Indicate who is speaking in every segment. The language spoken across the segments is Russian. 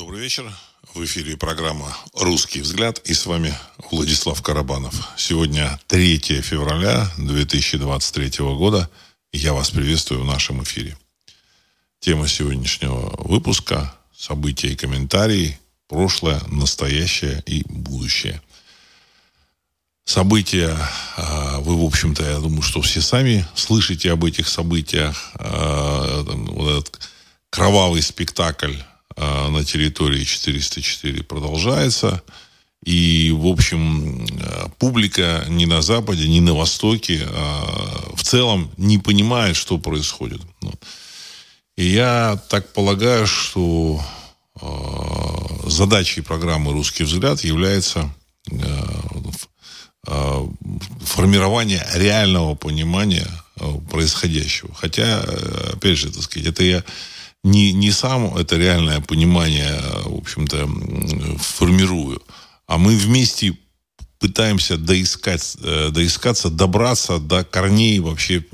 Speaker 1: Добрый вечер. В эфире программа «Русский взгляд» и с вами Владислав Карабанов. Сегодня 3 февраля 2023 года. Я вас приветствую в нашем эфире. Тема сегодняшнего выпуска – события и комментарии, прошлое, настоящее и будущее. События, а, вы, в общем-то, я думаю, что все сами слышите об этих событиях. А, вот этот кровавый спектакль на территории 404 продолжается. И, в общем, публика ни на Западе, ни на Востоке а в целом не понимает, что происходит. Ну, и я так полагаю, что а, задачей программы «Русский взгляд» является а, формирование реального понимания происходящего. Хотя, опять же, так сказать, это я не, не сам это реальное понимание, в общем-то, формирую, а мы вместе пытаемся доискать, э, доискаться, добраться до корней вообще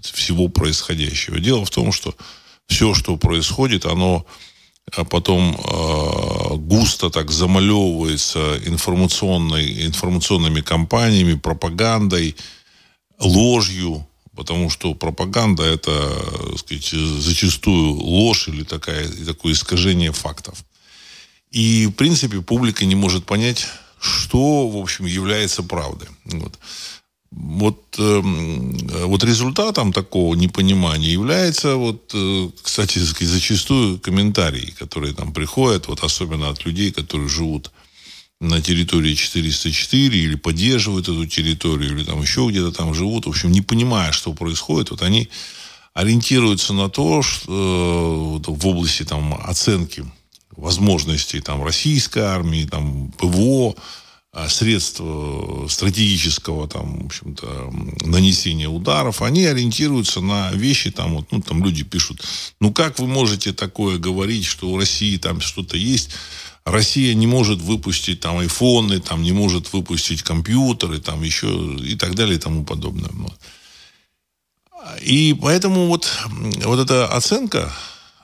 Speaker 1: всего происходящего. Дело в том, что все, что происходит, оно а потом э, густо так замалевывается информационной, информационными кампаниями, пропагандой, ложью, Потому что пропаганда это, так сказать, зачастую ложь или такая, такое искажение фактов. И, в принципе, публика не может понять, что, в общем, является правдой. Вот. Вот, э, вот результатом такого непонимания является, вот, э, кстати, зачастую комментарии, которые там приходят, вот особенно от людей, которые живут на территории 404 или поддерживают эту территорию, или там еще где-то там живут, в общем, не понимая, что происходит, вот они ориентируются на то, что э, в области там оценки возможностей там российской армии, там ПВО, а, средств стратегического там, в общем-то, нанесения ударов, они ориентируются на вещи, там, вот, ну, там люди пишут, ну, как вы можете такое говорить, что у России там что-то есть, Россия не может выпустить там айфоны, там не может выпустить компьютеры, там еще и так далее и тому подобное. И поэтому вот, вот эта оценка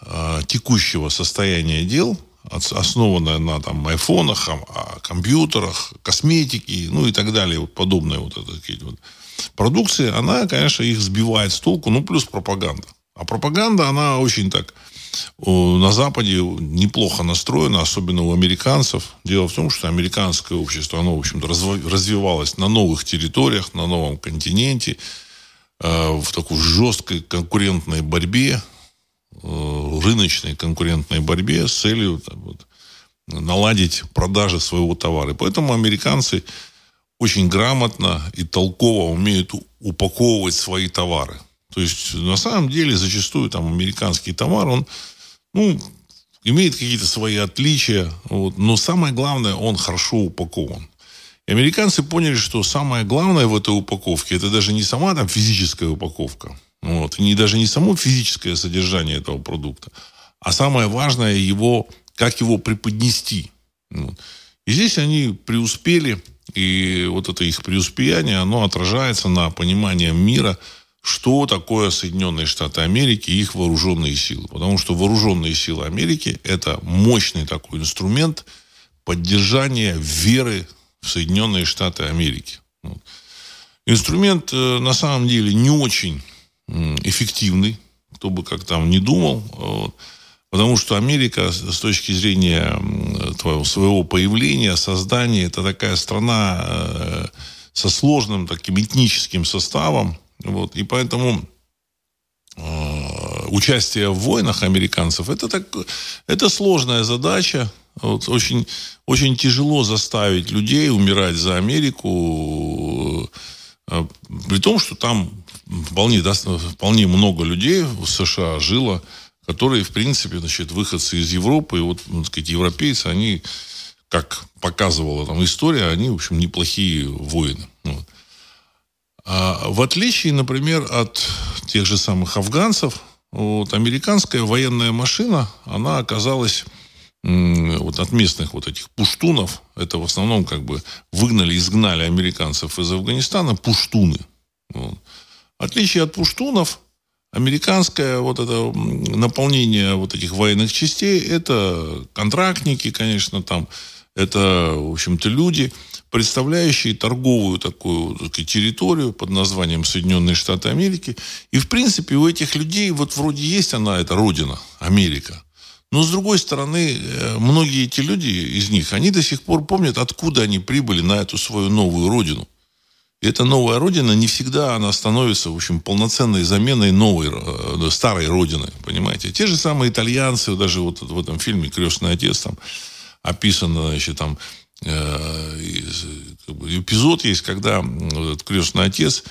Speaker 1: э, текущего состояния дел, основанная на там айфонах, а, компьютерах, косметике, ну и так далее, вот подобные вот, это, вот продукции, она, конечно, их сбивает с толку, ну плюс пропаганда. А пропаганда, она очень так на Западе неплохо настроено, особенно у американцев. Дело в том, что американское общество, оно, в общем-то, развивалось на новых территориях, на новом континенте, э, в такой жесткой конкурентной борьбе, э, рыночной конкурентной борьбе с целью вот, наладить продажи своего товара. Поэтому американцы очень грамотно и толково умеют упаковывать свои товары. То есть, на самом деле, зачастую там американский товар, он, ну, имеет какие-то свои отличия, вот, но самое главное, он хорошо упакован. И американцы поняли, что самое главное в этой упаковке, это даже не сама там физическая упаковка, вот, и не, даже не само физическое содержание этого продукта, а самое важное его, как его преподнести. Вот. И здесь они преуспели, и вот это их преуспеяние, оно отражается на понимании мира – что такое Соединенные Штаты Америки и их вооруженные силы. Потому что вооруженные силы Америки – это мощный такой инструмент поддержания веры в Соединенные Штаты Америки. Инструмент э, на самом деле не очень эффективный, кто бы как там не думал. Потому что Америка с точки зрения своего появления, создания, это такая страна э, со сложным таким этническим составом, вот, и поэтому э, участие в войнах американцев это, так, это сложная задача. Вот, очень, очень тяжело заставить людей умирать за Америку, э, при том, что там вполне, да, вполне много людей в США жило, которые, в принципе, значит, выходцы из Европы, и вот, так сказать, европейцы, они, как показывала там история, они, в общем, неплохие воины. Вот. А в отличие, например, от тех же самых афганцев, вот, американская военная машина, она оказалась вот от местных вот этих пуштунов, это в основном как бы выгнали, изгнали американцев из Афганистана, пуштуны. Вот. Отличие от пуштунов, американское вот это наполнение вот этих военных частей, это контрактники, конечно, там, это, в общем-то, люди, представляющие торговую такую так территорию под названием Соединенные Штаты Америки. И, в принципе, у этих людей вот вроде есть она, эта родина, Америка. Но, с другой стороны, э, многие эти люди из них, они до сих пор помнят, откуда они прибыли на эту свою новую родину. И эта новая родина не всегда она становится, в общем, полноценной заменой новой, э, старой родины, понимаете. Те же самые итальянцы, даже вот в этом фильме «Крестный отец», там описано, значит, там Э, эпизод есть, когда этот крестный отец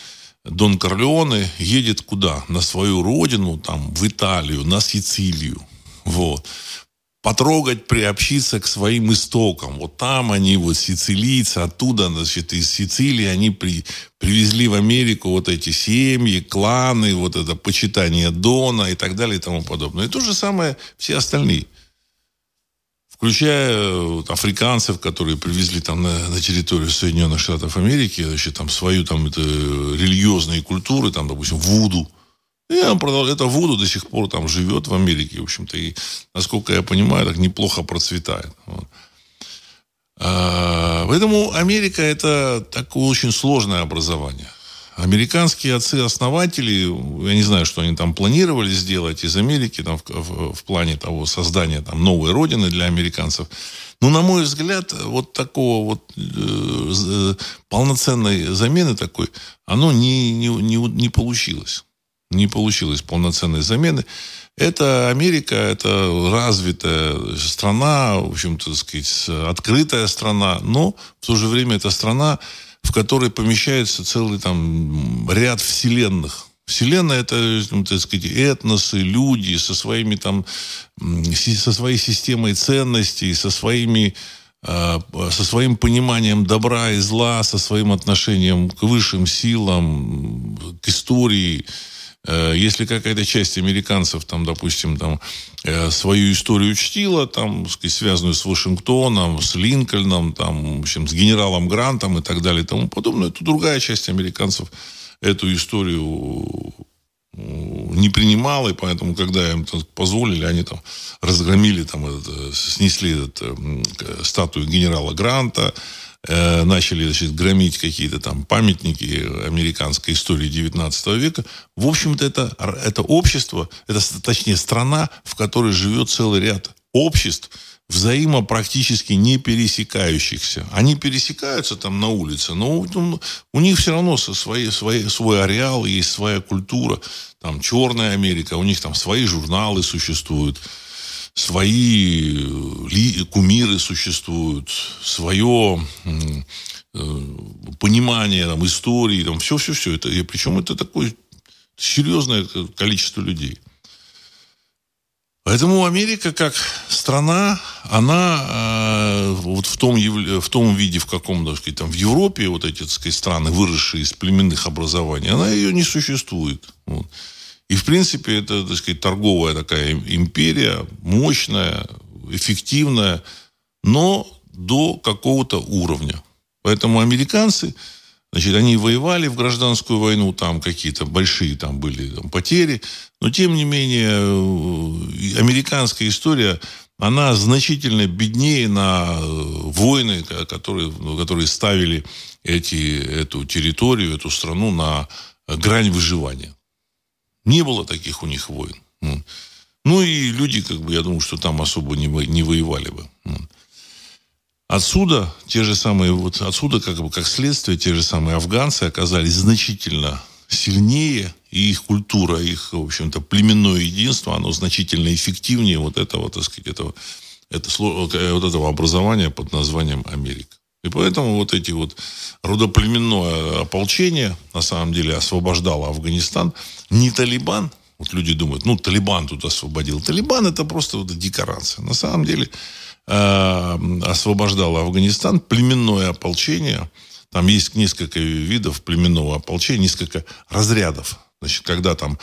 Speaker 1: Дон Корлеоне едет куда? На свою родину, там, в Италию, на Сицилию. Вот. Потрогать, приобщиться к своим истокам. Вот там они, вот сицилийцы, оттуда, значит, из Сицилии они при, привезли в Америку вот эти семьи, кланы, вот это почитание Дона и так далее и тому подобное. И то же самое все остальные включая вот, африканцев, которые привезли там на, на территорию Соединенных Штатов Америки, значит, там свою там это религиозные культуры, там, допустим, Вуду. И это Вуду до сих пор там живет в Америке, в общем-то, и, насколько я понимаю, так неплохо процветает. Вот. А, поэтому Америка это такое очень сложное образование. Американские отцы-основатели, я не знаю, что они там планировали сделать из Америки там, в, в, в плане того создания там, новой родины для американцев. Но, на мой взгляд, вот такого вот э, полноценной замены такой, оно не, не, не, не получилось. Не получилось полноценной замены. Это Америка, это развитая страна, в общем-то, сказать, открытая страна, но в то же время это страна, в которой помещается целый там ряд вселенных. Вселенная это, ну, так сказать, этносы, люди со своими там, со своей системой ценностей, со своими а, со своим пониманием добра и зла, со своим отношением к высшим силам, к истории, если какая-то часть американцев, там, допустим, там, э, свою историю чтила, там, связанную с Вашингтоном, с Линкольном, там, в общем, с генералом Грантом и так далее и тому подобное, то другая часть американцев эту историю не принимала, и поэтому, когда им позволили, они там разгромили, там, этот, э, снесли этот, статую генерала Гранта, Э, начали значит, громить какие-то там памятники американской истории 19 века. В общем-то, это, это общество, это, точнее, страна, в которой живет целый ряд обществ, взаимо практически не пересекающихся. Они пересекаются там на улице, но у, у них все равно свои, свои, свой ареал, есть своя культура. Там Черная Америка, у них там свои журналы существуют свои э, кумиры существуют, свое э, понимание там, истории, там, все-все-все. Это, и причем это такое серьезное количество людей. Поэтому Америка как страна, она э, вот в том, в том виде, в каком, так сказать, там, в Европе вот эти, так сказать, страны, выросшие из племенных образований, она ее не существует. Вот. И, в принципе, это, так сказать, торговая такая империя, мощная, эффективная, но до какого-то уровня. Поэтому американцы, значит, они воевали в гражданскую войну, там какие-то большие там были там, потери, но, тем не менее, э, американская история, она значительно беднее на э, войны, которые, которые ставили эти, эту территорию, эту страну на грань выживания. Не было таких у них войн. Ну и люди, как бы, я думаю, что там особо не, не воевали бы. Отсюда те же самые, вот отсюда как бы как следствие те же самые афганцы оказались значительно сильнее, и их культура, их, в общем-то, племенное единство, оно значительно эффективнее вот этого, так сказать, этого, это, вот этого образования под названием Америка. И поэтому вот эти вот родоплеменное ополчение, на самом деле, освобождало Афганистан. Не Талибан, вот люди думают, ну, Талибан тут освободил. Талибан это просто вот декорация. На самом деле э, освобождало Афганистан племенное ополчение. Там есть несколько видов племенного ополчения, несколько разрядов. Значит, когда там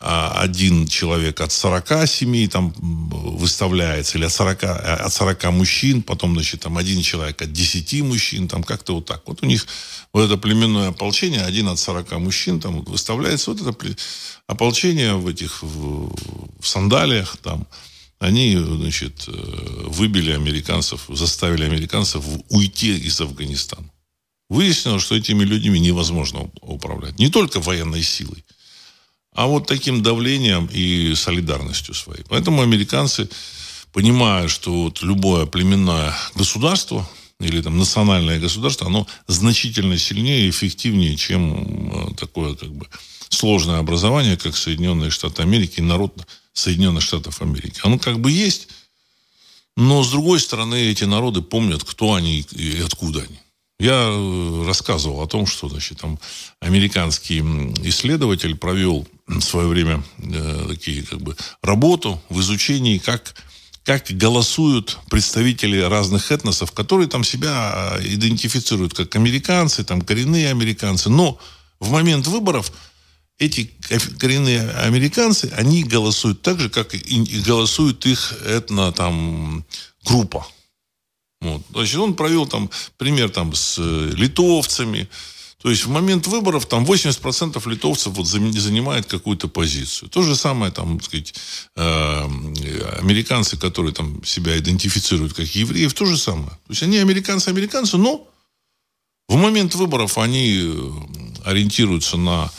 Speaker 1: один человек от 40 семей там выставляется, или от 40, от 40 мужчин, потом, значит, там один человек от 10 мужчин, там как-то вот так. Вот у них вот это племенное ополчение, один от 40 мужчин там выставляется, вот это ополчение в этих, в, в сандалиях там, они, значит, э, выбили американцев, заставили американцев уйти из Афганистана. Выяснилось, что этими людьми невозможно управлять. Не только военной силой, а вот таким давлением и солидарностью своей. Поэтому американцы, понимая, что вот любое племенное государство или там национальное государство, оно значительно сильнее и эффективнее, чем э, такое как бы сложное образование, как Соединенные Штаты Америки и народ Соединенных Штатов Америки. Оно как бы есть, но с другой стороны эти народы помнят, кто они и откуда они. Я э, рассказывал о том, что значит, там американский исследователь провел в свое время э, такие как бы работу в изучении, как как голосуют представители разных этносов, которые там себя э, идентифицируют как американцы, там коренные американцы. Но в момент выборов эти коренные американцы, они голосуют так же, как и голосует их этно там группа. Вот. Значит, он провел там пример там с э, литовцами. То есть в момент выборов там 80% литовцев вот занимает какую-то позицию. То же самое там, так сказать, э, американцы, которые там себя идентифицируют как евреев, то же самое. То есть они американцы-американцы, но в момент выборов они э, ориентируются на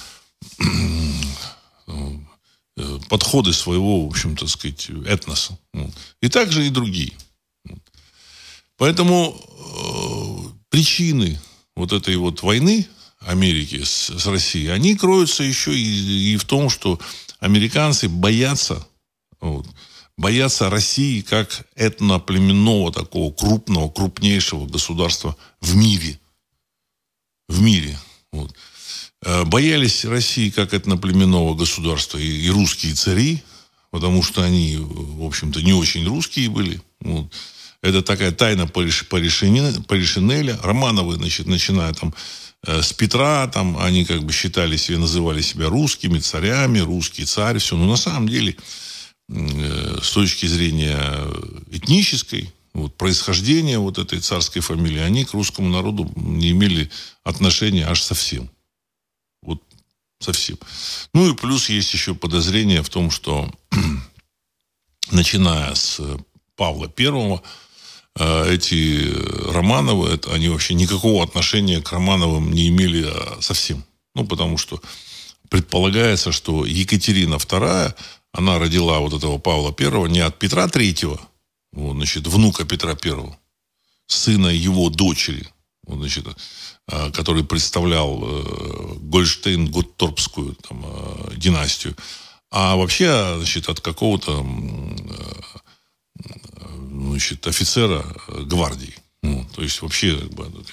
Speaker 1: подходы своего, в общем-то, сказать, этноса. И также и другие. Поэтому э, причины вот этой вот войны Америки с, с Россией, они кроются еще и, и в том, что американцы боятся, вот, боятся России как этноплеменного такого крупного, крупнейшего государства в мире. В мире. Вот. Э, боялись России как этноплеменного государства и, и русские цари, потому что они, в общем-то, не очень русские были. Вот. Это такая тайна Полишинеля. Романовы, значит, начиная там э, с Петра, там они как бы считали себя, называли себя русскими царями, русский царь, все. Но на самом деле, э, с точки зрения этнической, вот, происхождения вот этой царской фамилии, они к русскому народу не имели отношения аж совсем. Вот совсем. Ну и плюс есть еще подозрение в том, что начиная с Павла Первого, эти Романовы, это, они вообще никакого отношения к Романовым не имели а, совсем. Ну, потому что предполагается, что Екатерина II, она родила вот этого Павла I не от Петра III, вот, значит, внука Петра I, сына его дочери, вот, значит, а, который представлял э, Гольштейн-Готторпскую там, э, династию, а вообще, значит, от какого-то значит, офицера э, гвардии. Ну, то есть вообще,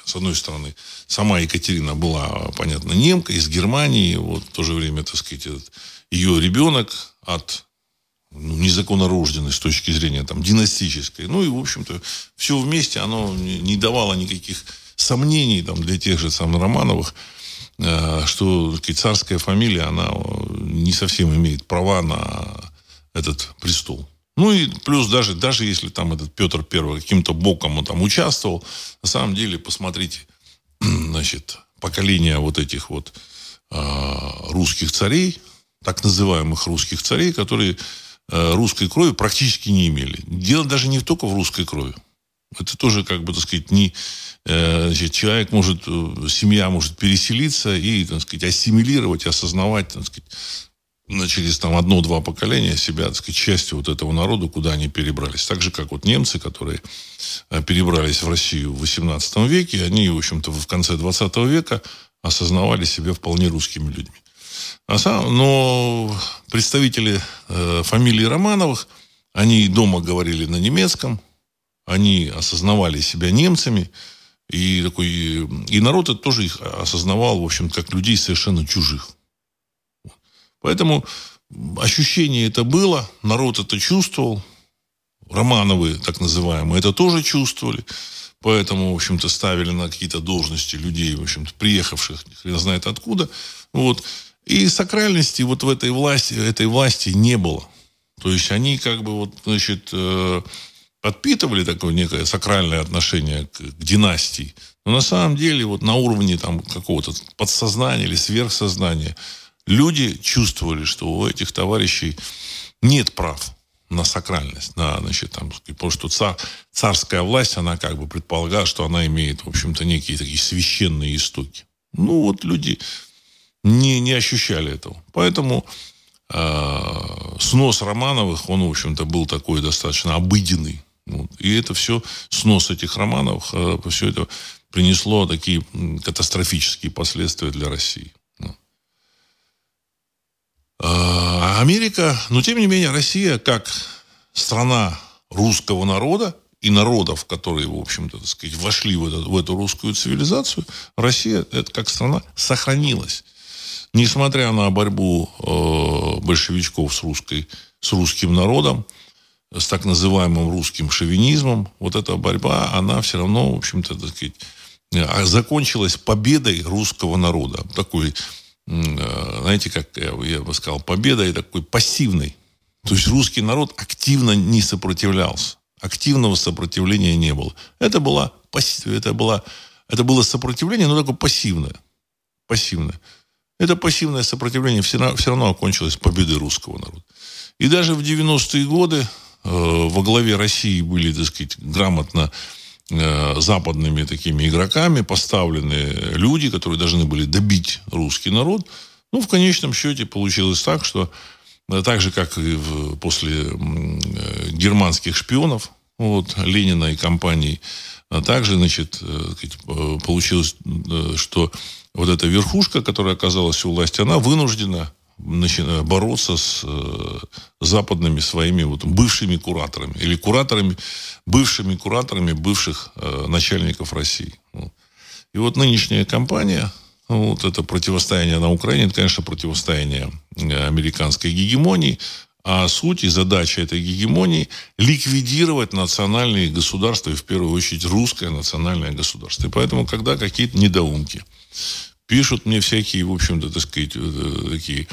Speaker 1: с одной стороны, сама Екатерина была, понятно, немка из Германии, вот в то же время, так сказать, этот, ее ребенок от ну, незаконнорожденной с точки зрения там династической. Ну и, в общем-то, все вместе оно не, давало никаких сомнений там, для тех же самых Романовых, э, что сказать, царская фамилия, она э, не совсем имеет права на этот престол. Ну и плюс даже, даже если там этот Петр Первый каким-то боком он там участвовал, на самом деле, посмотрите, значит, поколение вот этих вот э, русских царей, так называемых русских царей, которые э, русской крови практически не имели. Дело даже не только в русской крови. Это тоже, как бы, так сказать, не... Э, значит, человек может, э, семья может переселиться и, так сказать, ассимилировать, осознавать, так сказать, через там одно-два поколения себя, так сказать, частью вот этого народа, куда они перебрались. Так же, как вот немцы, которые э, перебрались в Россию в XVIII веке, они, в общем-то, в конце XX века осознавали себя вполне русскими людьми. А сам, но представители э, фамилии Романовых, они дома говорили на немецком, они осознавали себя немцами, и, такой, и народ это тоже их осознавал, в общем, как людей совершенно чужих. Поэтому ощущение это было, народ это чувствовал, Романовы, так называемые, это тоже чувствовали. Поэтому, в общем-то, ставили на какие-то должности людей, в общем-то, приехавших, хрен знает откуда. Вот. И сакральности вот в этой власти, этой власти не было. То есть они как бы вот, значит, э, подпитывали такое некое сакральное отношение к, к династии. Но на самом деле вот на уровне там какого-то подсознания или сверхсознания люди чувствовали, что у этих товарищей нет прав на сакральность, на, значит, там, потому что цар, царская власть, она как бы предполагала, что она имеет, в общем-то, некие такие священные истоки. Ну, вот люди не, не ощущали этого. Поэтому э, снос Романовых, он, в общем-то, был такой достаточно обыденный. Вот. И это все, снос этих Романовых, э, все это принесло такие катастрофические последствия для России. А Америка, но тем не менее Россия как страна русского народа и народов, которые, в общем-то, так сказать, вошли в, эту, в эту русскую цивилизацию, Россия, это как страна, сохранилась. Несмотря на борьбу э, большевичков с, русской, с русским народом, с так называемым русским шовинизмом, вот эта борьба, она все равно, в общем-то, так сказать, э, закончилась победой русского народа. Такой знаете, как я бы сказал, победа и такой пассивной. То есть русский народ активно не сопротивлялся. Активного сопротивления не было. Это, была, это, была, это было сопротивление, но такое пассивное. Пассивное. Это пассивное сопротивление все равно, все равно окончилось победой русского народа. И даже в 90-е годы э, во главе России были, так сказать, грамотно Э, западными такими игроками поставлены люди, которые должны были добить русский народ. Ну, в конечном счете получилось так, что э, так же, как и в, после э, германских шпионов, вот, Ленина и компании, также, значит, получилось, что вот эта верхушка, которая оказалась у власти, она вынуждена бороться с э, западными своими вот бывшими кураторами или кураторами, бывшими кураторами бывших э, начальников России. И вот нынешняя кампания, вот это противостояние на Украине, это, конечно, противостояние э, американской гегемонии, а суть и задача этой гегемонии – ликвидировать национальные государства, и в первую очередь русское национальное государство. И поэтому, когда какие-то недоумки пишут мне всякие, в общем-то, так сказать, э, такие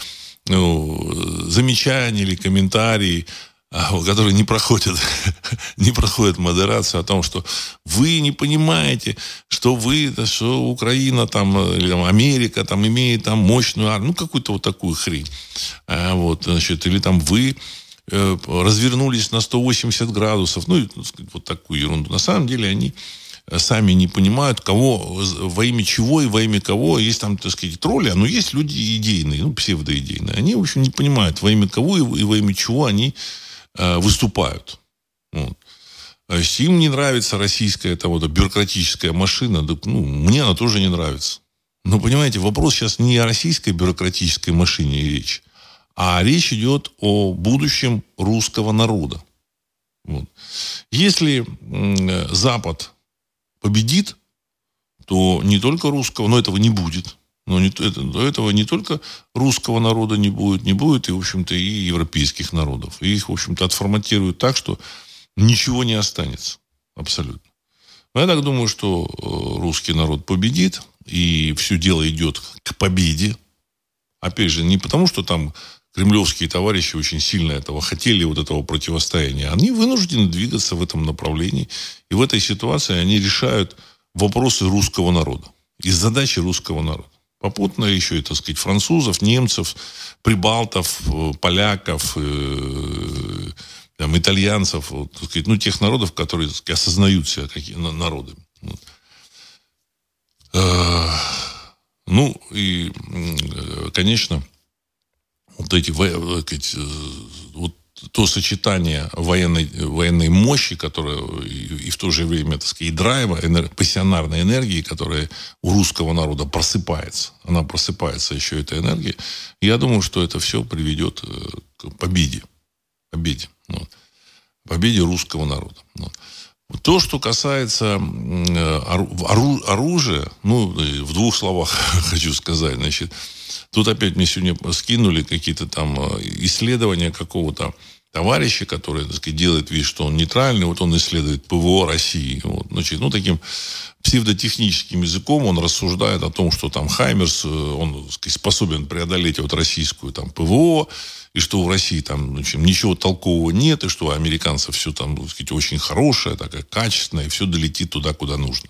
Speaker 1: ну, замечания или комментарии, а, которые не проходят, не проходят модерацию о том, что вы не понимаете, что вы, что Украина там, или там Америка там имеет там мощную армию, ну, какую-то вот такую хрень. А, вот, значит, или там вы э, развернулись на 180 градусов, ну, вот такую ерунду. На самом деле они сами не понимают, кого, во имя чего и во имя кого. Есть там, так сказать, тролли, но есть люди идейные, ну, псевдоидейные. Они, в общем, не понимают, во имя кого и во имя чего они э, выступают. Вот. А им не нравится российская эта вот бюрократическая машина, ну, мне она тоже не нравится. Но, понимаете, вопрос сейчас не о российской бюрократической машине речь, а речь идет о будущем русского народа. Вот. Если э, Запад победит, то не только русского, но этого не будет. Но не, это, до этого не только русского народа не будет, не будет и, в общем-то, и европейских народов. И их, в общем-то, отформатируют так, что ничего не останется. Абсолютно. Но я так думаю, что э, русский народ победит, и все дело идет к победе. Опять же, не потому, что там кремлевские товарищи очень сильно этого хотели, вот этого противостояния. Они вынуждены двигаться в этом направлении. И в этой ситуации они решают вопросы русского народа. И задачи русского народа. Попутно еще, и, так сказать, французов, немцев, прибалтов, э, поляков, э, там, итальянцев, вот, так сказать, ну, тех народов, которые сказать, осознают себя какие. Вот. Э, ну, и, конечно, вот эти э, вот то сочетание военной, военной мощи, которая и, и в то же время, так сказать, и драйва, энер, пассионарной энергии, которая у русского народа просыпается. Она просыпается еще, эта энергия. Я думаю, что это все приведет э, к победе. Победе. Вот. Победе русского народа. Вот. То, что касается э, оружия, ну, в двух словах хочу сказать, значит, Тут опять мне сегодня скинули какие-то там э, исследования какого-то товарища, который, так сказать, делает вид, что он нейтральный, вот он исследует ПВО России. Вот, значит, ну, таким псевдотехническим языком он рассуждает о том, что там Хаймерс, э, он сказать, способен преодолеть вот российскую там ПВО, и что в России там общем, ничего толкового нет, и что у американцев все там, так сказать, очень хорошее, такое качественное, и все долетит туда, куда нужно.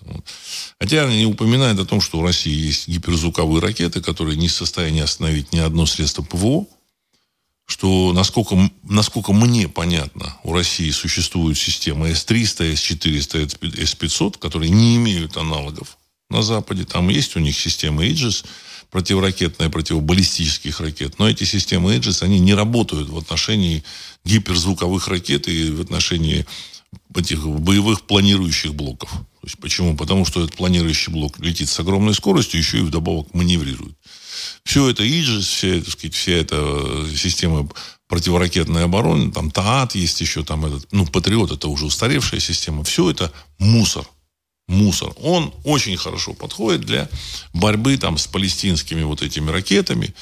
Speaker 1: Хотя не упоминает о том, что у России есть гиперзвуковые ракеты, которые не в состоянии остановить ни одно средство ПВО, что, насколько, насколько мне понятно, у России существует система С-300, С-400, С-500, которые не имеют аналогов на Западе. Там есть у них система Aegis, противоракетная, противобаллистических ракет. Но эти системы Aegis, они не работают в отношении гиперзвуковых ракет и в отношении этих боевых планирующих блоков. То есть почему? Потому что этот планирующий блок летит с огромной скоростью, еще и вдобавок маневрирует. Все это Aegis, вся, так сказать, вся эта система противоракетной обороны, там ТААТ есть еще, там этот, ну, Патриот, это уже устаревшая система. Все это мусор мусор. Он очень хорошо подходит для борьбы там, с палестинскими вот этими ракетами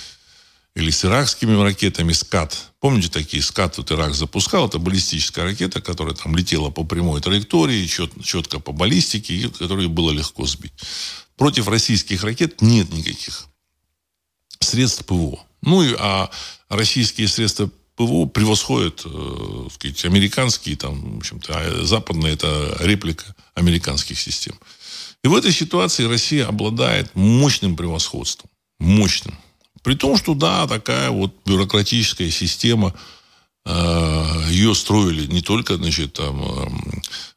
Speaker 1: или с иракскими ракетами «Скат». Помните такие «Скат» вот Ирак запускал? Это баллистическая ракета, которая там летела по прямой траектории, чет, четко по баллистике, которую было легко сбить. Против российских ракет нет никаких средств ПВО. Ну, и, а российские средства ПВО превосходят, э, сказать, американские, там, в общем-то, а западные это реплика американских систем. И в этой ситуации Россия обладает мощным превосходством. Мощным. При том, что да, такая вот бюрократическая система, э, ее строили не только, значит, там, э,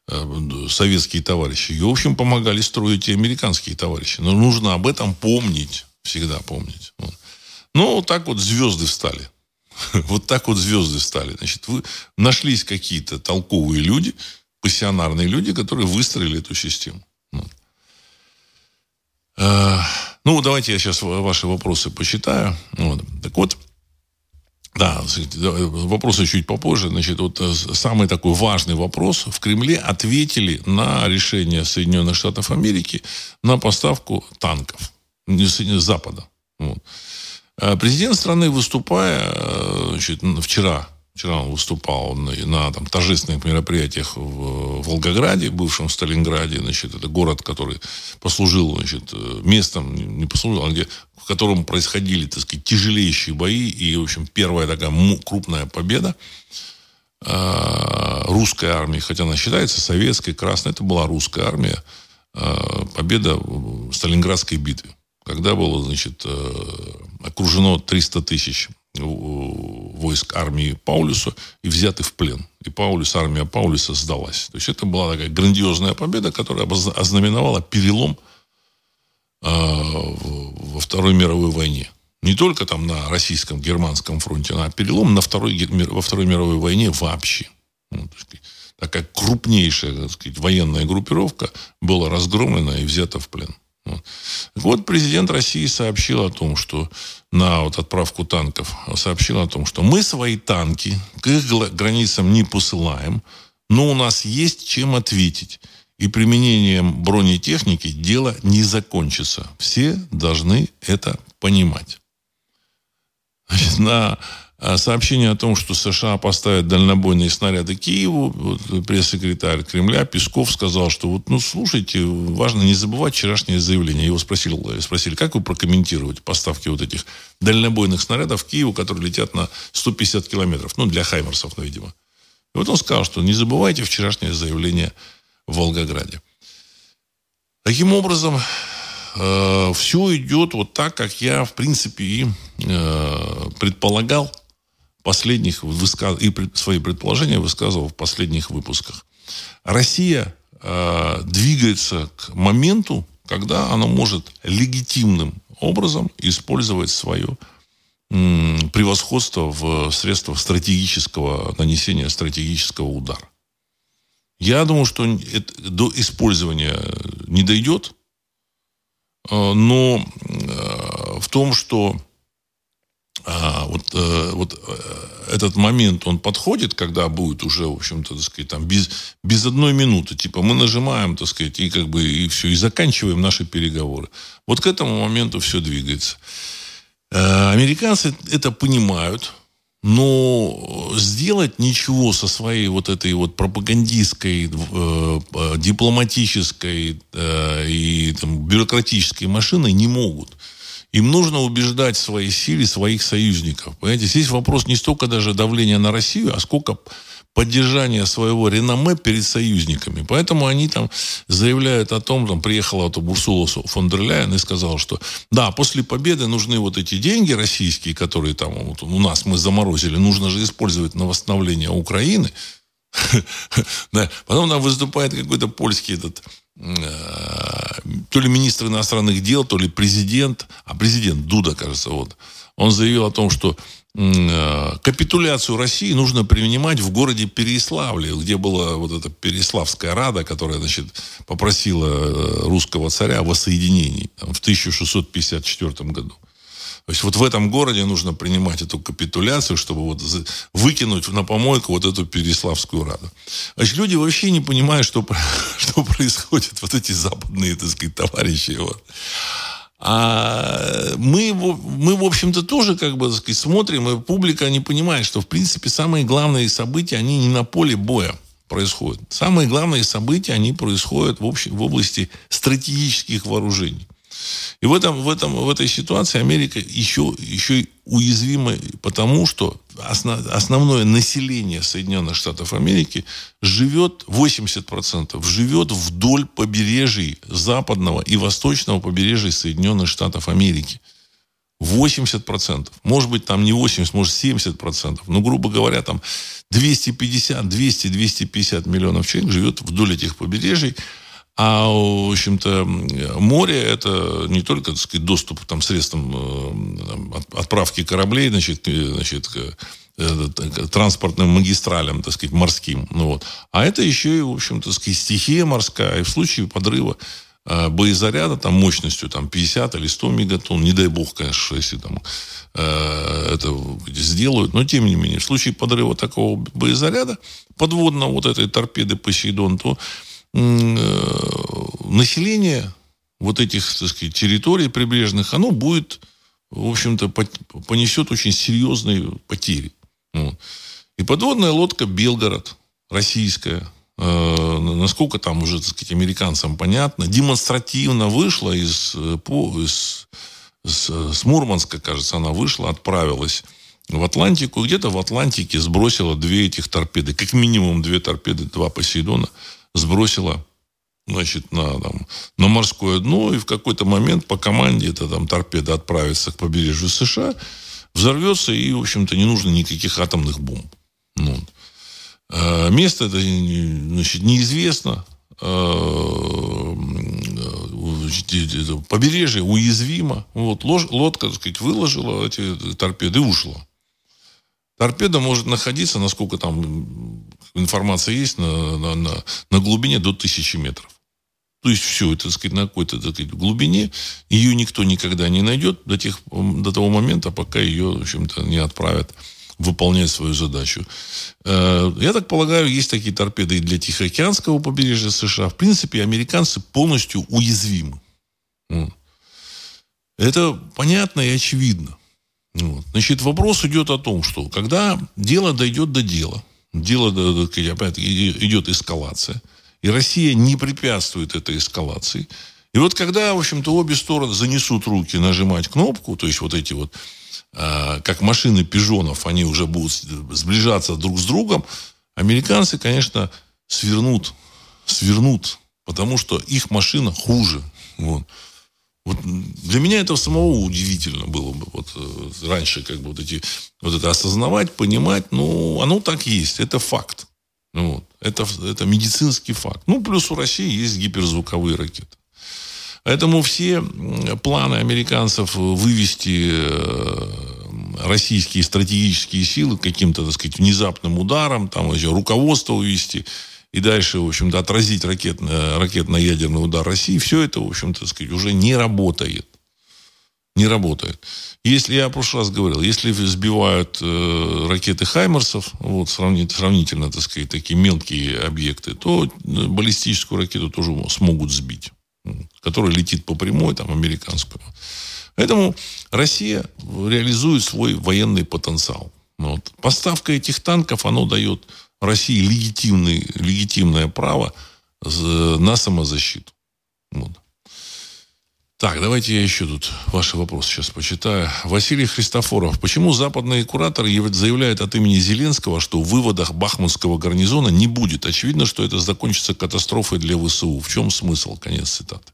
Speaker 1: э, советские товарищи, ее, в общем, помогали строить и американские товарищи. Но нужно об этом помнить, всегда помнить. Вот. Но вот так вот звезды встали. Вот так вот звезды стали. Значит, вы нашлись какие-то толковые люди, пассионарные люди, которые выстроили эту систему. Ну, э, ну давайте я сейчас ваши вопросы посчитаю. Вот. Так вот, да, вопросы чуть попозже. Значит, вот э, самый такой важный вопрос. В Кремле ответили на решение Соединенных Штатов Америки на поставку танков Запада. Вот. Э, президент страны, выступая э, значит, вчера, вчера он выступал на, на там, торжественных мероприятиях в Волгограде, бывшем Сталинграде, значит, это город, который послужил значит, местом, не послужил, а где, в котором происходили, так сказать, тяжелейшие бои, и, в общем, первая такая крупная победа э, русской армии, хотя она считается советской, красной, это была русская армия, победа в Сталинградской битве когда было, значит, э, окружено 300 тысяч войск армии Паулюса и взяты в плен. И Паулюс, армия Паулюса сдалась. То есть это была такая грандиозная победа, которая ознаменовала перелом э, во Второй мировой войне. Не только там на российском, германском фронте, а перелом на второй, во Второй мировой войне вообще. Ну, такая крупнейшая так сказать, военная группировка была разгромлена и взята в плен. Вот президент России сообщил о том, что на вот отправку танков сообщил о том, что мы свои танки к их границам не посылаем, но у нас есть чем ответить. И применением бронетехники дело не закончится. Все должны это понимать. Значит, на сообщение о том, что США поставят дальнобойные снаряды Киеву, вот, пресс-секретарь Кремля Песков сказал, что вот, ну, слушайте, важно не забывать вчерашнее заявление. Его спросили, спросили, как вы прокомментируете поставки вот этих дальнобойных снарядов в Киеву, которые летят на 150 километров, ну, для хаймерсов, ну, видимо. И вот он сказал, что не забывайте вчерашнее заявление в Волгограде. Таким образом, э, все идет вот так, как я, в принципе, и э, предполагал последних высказ... и свои предположения высказывал в последних выпусках. Россия э, двигается к моменту, когда она может легитимным образом использовать свое э, превосходство в средствах стратегического нанесения стратегического удара. Я думаю, что это до использования не дойдет, э, но э, в том, что а, вот, э, вот э, этот момент, он подходит, когда будет уже, в общем-то, так сказать, там, без, без одной минуты, типа, мы нажимаем, так сказать, и как бы, и все, и заканчиваем наши переговоры. Вот к этому моменту все двигается. Э, американцы это понимают, но сделать ничего со своей вот этой вот пропагандистской, э, дипломатической э, и там, бюрократической машиной не могут. Им нужно убеждать в своей силе своих союзников. Понимаете, здесь вопрос не столько даже давления на Россию, а сколько поддержания своего реноме перед союзниками. Поэтому они там заявляют о том, там приехала вот Урсула фон дер Ляйен и сказала, что да, после победы нужны вот эти деньги российские, которые там вот у нас мы заморозили, нужно же использовать на восстановление Украины. Потом там выступает какой-то польский этот то ли министр иностранных дел, то ли президент, а президент Дуда, кажется, вот. Он заявил о том, что Э, капитуляцию России нужно принимать в городе Переславле, где была вот эта Переславская рада, которая, значит, попросила э, русского царя о воссоединении в 1654 году. То есть вот в этом городе нужно принимать эту капитуляцию, чтобы вот выкинуть на помойку вот эту Переславскую раду. Значит, люди вообще не понимают, что, что происходит. Вот эти западные, так сказать, товарищи. Вот. А мы, мы, в общем-то, тоже, как бы, сказать, смотрим, и публика не понимает, что, в принципе, самые главные события, они не на поле боя происходят. Самые главные события, они происходят в, общем, в области стратегических вооружений. И в, этом, в, этом, в этой ситуации Америка еще, еще уязвима, потому что основ, основное население Соединенных Штатов Америки живет, 80% живет вдоль побережий западного и восточного побережья Соединенных Штатов Америки. 80%. Может быть, там не 80, может 70%. Но, грубо говоря, там 250, 200, 250 миллионов человек живет вдоль этих побережий. А, в общем-то, море – это не только, так сказать, доступ там, средствам э, отправки кораблей, значит, значит, э, транспортным магистралям, так сказать, морским. Ну, вот. А это еще и, в общем-то, сказать, стихия морская. И в случае подрыва э, боезаряда там, мощностью там, 50 или 100 мегатонн, не дай бог, конечно, если там, это сделают, но тем не менее, в случае подрыва такого боезаряда подводного вот этой торпеды Посейдон, то Э, население вот этих, так сказать, территорий прибрежных, оно будет, в общем-то, понесет очень серьезные потери. И подводная лодка «Белгород», российская, э, насколько там уже, так сказать, американцам понятно, демонстративно вышла из, э, по, из с, с Мурманска, кажется, она вышла, отправилась в Атлантику. Где-то в Атлантике сбросила две этих торпеды. Как минимум две торпеды, два Посейдона сбросила значит, на, там, на морское дно, и в какой-то момент по команде эта там торпеда отправится к побережью США, взорвется, и, в общем-то, не нужно никаких атомных бомб. Ну, а место это значит, неизвестно. А, побережье уязвимо. Вот, лодка, так сказать, выложила эти торпеды и ушла. Торпеда может находиться, насколько там информация есть, на, на, на, на глубине до тысячи метров. То есть все, это, так сказать, на какой-то так сказать, глубине. Ее никто никогда не найдет до, тех, до того момента, пока ее, в общем-то, не отправят выполнять свою задачу. Э, я так полагаю, есть такие торпеды и для Тихоокеанского побережья США. В принципе, американцы полностью уязвимы. Это понятно и очевидно. Значит, вопрос идет о том, что когда дело дойдет до дела, дело, опять идет эскалация, и Россия не препятствует этой эскалации. И вот когда, в общем-то, обе стороны занесут руки нажимать кнопку, то есть вот эти вот, э, как машины пижонов, они уже будут сближаться друг с другом, американцы, конечно, свернут, свернут, потому что их машина хуже. Вот. Вот для меня это самого удивительно было бы. Вот э, раньше как бы вот эти вот это осознавать, понимать, ну, оно так есть, это факт. Ну, вот. это, это медицинский факт. Ну, плюс у России есть гиперзвуковые ракеты. Поэтому все планы американцев вывести э, российские стратегические силы каким-то, так сказать, внезапным ударом, там еще руководство увести – и дальше, в общем-то, отразить ракетно, ракетно-ядерный удар России, все это, в общем-то, сказать, уже не работает. Не работает. Если, я в прошлый раз говорил, если сбивают э, ракеты Хаймерсов, вот, сравнительно, сравнительно, так сказать, такие мелкие объекты, то э, баллистическую ракету тоже смогут сбить, которая летит по прямой, там, американскую. Поэтому Россия реализует свой военный потенциал. Вот. Поставка этих танков, оно дает России легитимный, легитимное право на самозащиту. Вот. Так, давайте я еще тут ваши вопросы сейчас почитаю. Василий Христофоров. Почему западные кураторы заявляют от имени Зеленского, что в выводах Бахмутского гарнизона не будет? Очевидно, что это закончится катастрофой для ВСУ. В чем смысл? Конец цитаты.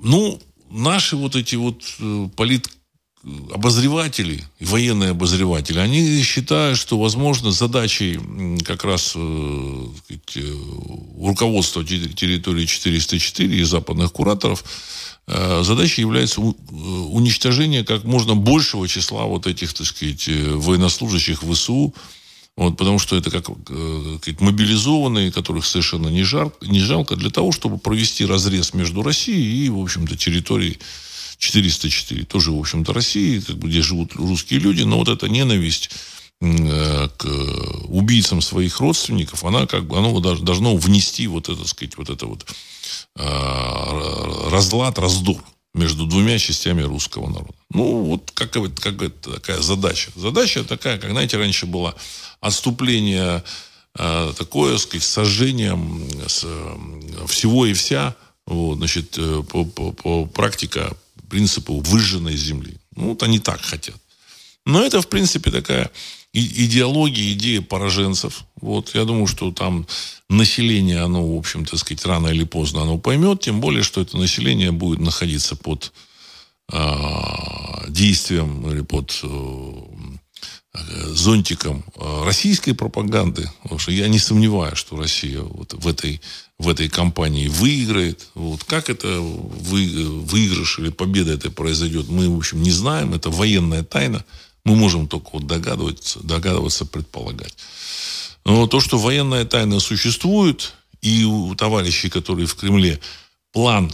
Speaker 1: Ну, наши вот эти вот э, полит обозреватели, военные обозреватели, они считают, что, возможно, задачей как раз э, сказать, руководства территории 404 и западных кураторов э, задачей является уничтожение как можно большего числа вот этих, так сказать, военнослужащих ВСУ, вот, потому что это как, как мобилизованные, которых совершенно не, жар, не жалко, для того, чтобы провести разрез между Россией и, в общем-то, территорией 404, тоже, в общем-то, России, как бы, где живут русские люди, но вот эта ненависть э, к убийцам своих родственников, она как бы, оно должно внести вот это, сказать, вот это вот э, разлад, раздор между двумя частями русского народа. Ну, вот как, как это такая задача. Задача такая, как, знаете, раньше было отступление э, такое, сказать, сожжением с, всего и вся, вот, значит, по, по, по практика принципу выжженной земли. Ну, вот они так хотят. Но это, в принципе, такая идеология, идея пораженцев. Вот, я думаю, что там население, оно, в общем, так сказать, рано или поздно оно поймет, тем более, что это население будет находиться под э, действием или под э, зонтиком э, российской пропаганды, потому что я не сомневаюсь, что Россия вот в этой, в этой кампании выиграет. Вот. Как это вы, выигрыш или победа это произойдет, мы, в общем, не знаем. Это военная тайна. Мы можем только вот догадываться, догадываться, предполагать. Но то, что военная тайна существует, и у товарищей, которые в Кремле, план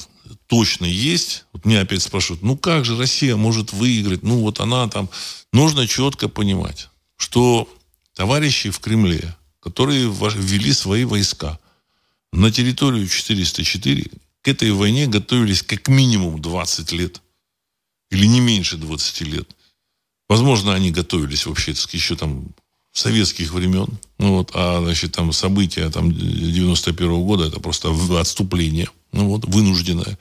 Speaker 1: точно есть. Вот меня опять спрашивают, ну как же Россия может выиграть? Ну вот она там... Нужно четко понимать, что товарищи в Кремле, которые ввели свои войска на территорию 404, к этой войне готовились как минимум 20 лет. Или не меньше 20 лет. Возможно, они готовились вообще еще там советских времен. Ну, вот, а значит, там события там, 91 -го года это просто отступление ну, вот, вынужденное.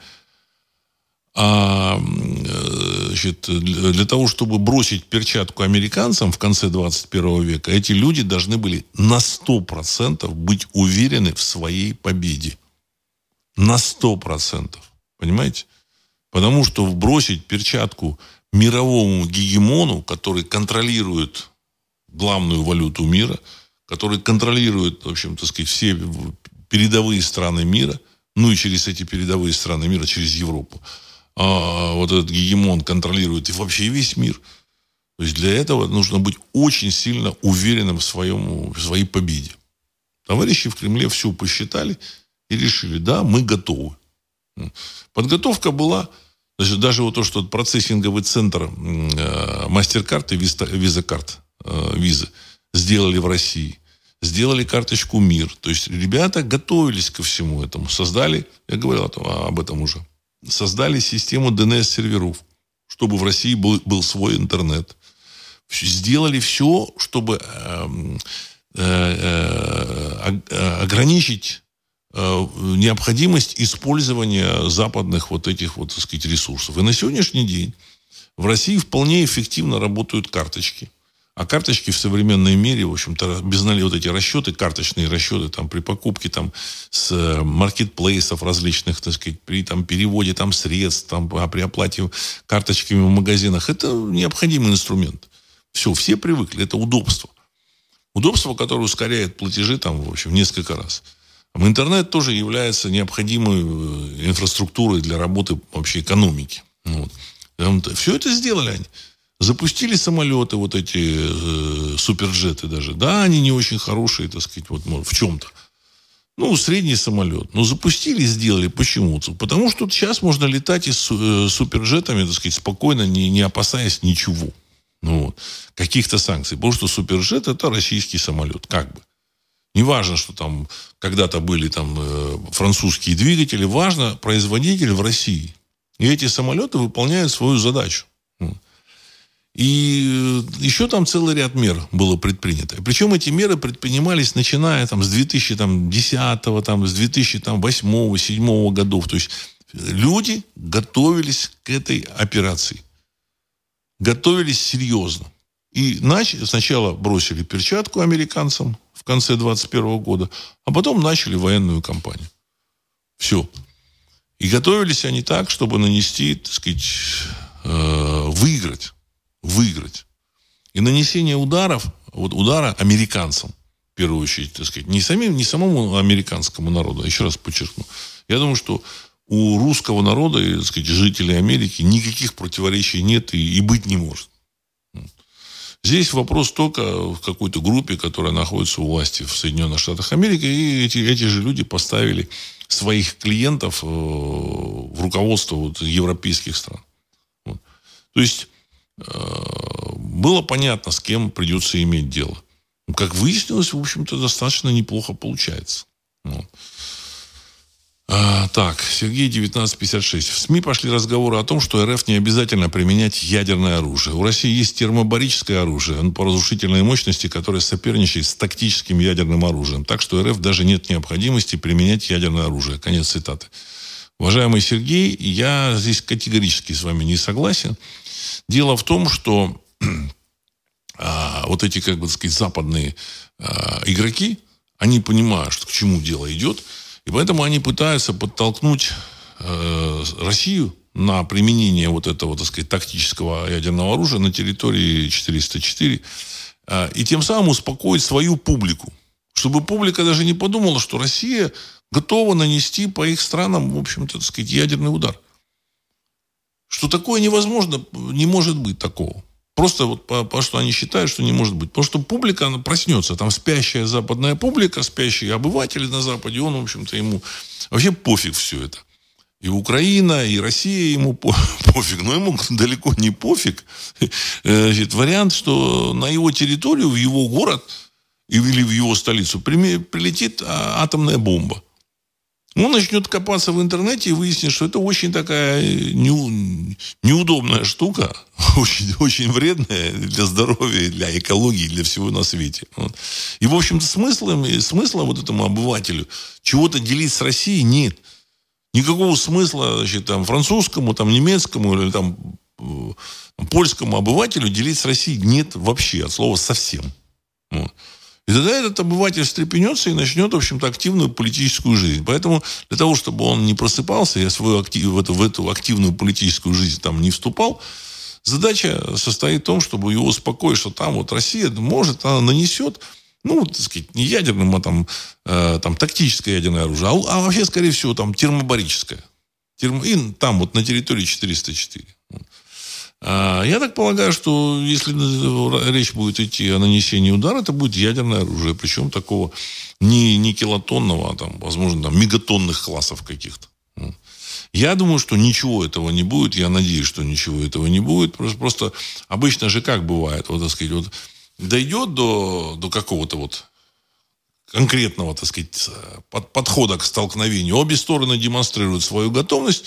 Speaker 1: А значит, для того, чтобы бросить перчатку американцам в конце 21 века, эти люди должны были на 100% быть уверены в своей победе. На 100%. Понимаете? Потому что бросить перчатку мировому гегемону, который контролирует главную валюту мира, который контролирует, в общем, так сказать, все передовые страны мира, ну и через эти передовые страны мира, через Европу, а, вот этот гегемон контролирует и вообще весь мир. То есть для этого нужно быть очень сильно уверенным в, своем, в своей победе. Товарищи в Кремле все посчитали и решили, да, мы готовы. Подготовка была, даже, даже вот то, что процессинговый центр э, MasterCard и Visa Card, э, визы сделали в России. Сделали карточку МИР. То есть ребята готовились ко всему этому. Создали, я говорил об этом уже, создали систему DNS-серверов, чтобы в России был, был свой интернет. Сделали все, чтобы эм, э, э, э, ограничить э, необходимость использования западных вот этих вот, так сказать, ресурсов. И на сегодняшний день в России вполне эффективно работают карточки. А карточки в современной мире, в общем-то, без вот эти расчеты, карточные расчеты там при покупке там с э, маркетплейсов различных, так сказать, при там переводе там средств, там а при оплате карточками в магазинах, это необходимый инструмент. Все, все привыкли, это удобство. Удобство, которое ускоряет платежи там, в общем, несколько раз. Интернет тоже является необходимой э, инфраструктурой для работы вообще экономики. Вот. Все это сделали они. Запустили самолеты, вот эти э, суперджеты даже. Да, они не очень хорошие, так сказать, вот в чем-то. Ну, средний самолет. Но запустили, сделали. Почему? Потому что сейчас можно летать и с э, суперджетами, так сказать, спокойно, не, не опасаясь ничего. Ну, вот. Каких-то санкций. Потому что суперджет это российский самолет. Как бы. Не важно, что там когда-то были там э, французские двигатели. Важно производитель в России. И эти самолеты выполняют свою задачу. И э, еще там целый ряд мер было предпринято. Причем эти меры предпринимались начиная там, с 2010, там, с 2008, 2007 годов. То есть люди готовились к этой операции. Готовились серьезно. И начали, сначала бросили перчатку американцам в конце 21 года, а потом начали военную кампанию. Все. И готовились они так, чтобы нанести, так сказать, э, выиграть выиграть. И нанесение ударов, вот удара американцам, в первую очередь, так сказать, не, самим, не самому американскому народу, а еще раз подчеркну, я думаю, что у русского народа, и, так сказать, жителей Америки никаких противоречий нет и, и быть не может. Здесь вопрос только в какой-то группе, которая находится у власти в Соединенных Штатах Америки, и эти, эти же люди поставили своих клиентов э, в руководство вот, европейских стран. Вот. То есть было понятно, с кем придется иметь дело. Ну, как выяснилось, в общем-то, достаточно неплохо получается. Вот. А, так, Сергей 1956. В СМИ пошли разговоры о том, что РФ не обязательно применять ядерное оружие. У России есть термобарическое оружие по разрушительной мощности, которое соперничает с тактическим ядерным оружием. Так что РФ даже нет необходимости применять ядерное оружие. Конец цитаты. Уважаемый Сергей, я здесь категорически с вами не согласен. Дело в том, что а, вот эти, как бы сказать, западные а, игроки, они понимают, что к чему дело идет, и поэтому они пытаются подтолкнуть а, Россию на применение вот этого, так сказать, тактического ядерного оружия на территории 404, а, и тем самым успокоить свою публику, чтобы публика даже не подумала, что Россия готова нанести по их странам, в общем-то, так сказать, ядерный удар что такое невозможно, не может быть такого. Просто вот по, по что они считают, что не может быть. Потому что публика, она проснется. Там спящая западная публика, спящие обыватели на Западе, он, в общем-то, ему вообще пофиг все это. И Украина, и Россия ему пофиг. Но ему далеко не пофиг. Значит, вариант, что на его территорию, в его город или в его столицу прилетит а, атомная бомба. Он начнет копаться в интернете и выяснит, что это очень такая не, неудобная штука, очень, очень вредная для здоровья, для экологии, для всего на свете. Вот. И, в общем-то, смысла, смысла вот этому обывателю чего-то делить с Россией нет. Никакого смысла значит, там, французскому, там, немецкому или там, э, польскому обывателю делить с Россией нет вообще, от слова совсем. Вот. И тогда этот обыватель встрепенется и начнет, в общем-то, активную политическую жизнь. Поэтому для того, чтобы он не просыпался и свою актив, в, эту, в эту активную политическую жизнь там не вступал, задача состоит в том, чтобы его успокоить, что там вот Россия может, она нанесет ну, так сказать, не ядерным, а там, э, там тактическое ядерное оружие, а, а вообще, скорее всего, там термобарическое. Термо, и там вот на территории 404. А, я так полагаю, что если речь будет идти о нанесении удара, это будет ядерное оружие. Причем такого не, не килотонного, а там, возможно, там, мегатонных классов каких-то. Я думаю, что ничего этого не будет. Я надеюсь, что ничего этого не будет. Просто, просто обычно же как бывает, вот, так сказать, вот дойдет до, до какого-то вот конкретного, так сказать, под, подхода к столкновению. Обе стороны демонстрируют свою готовность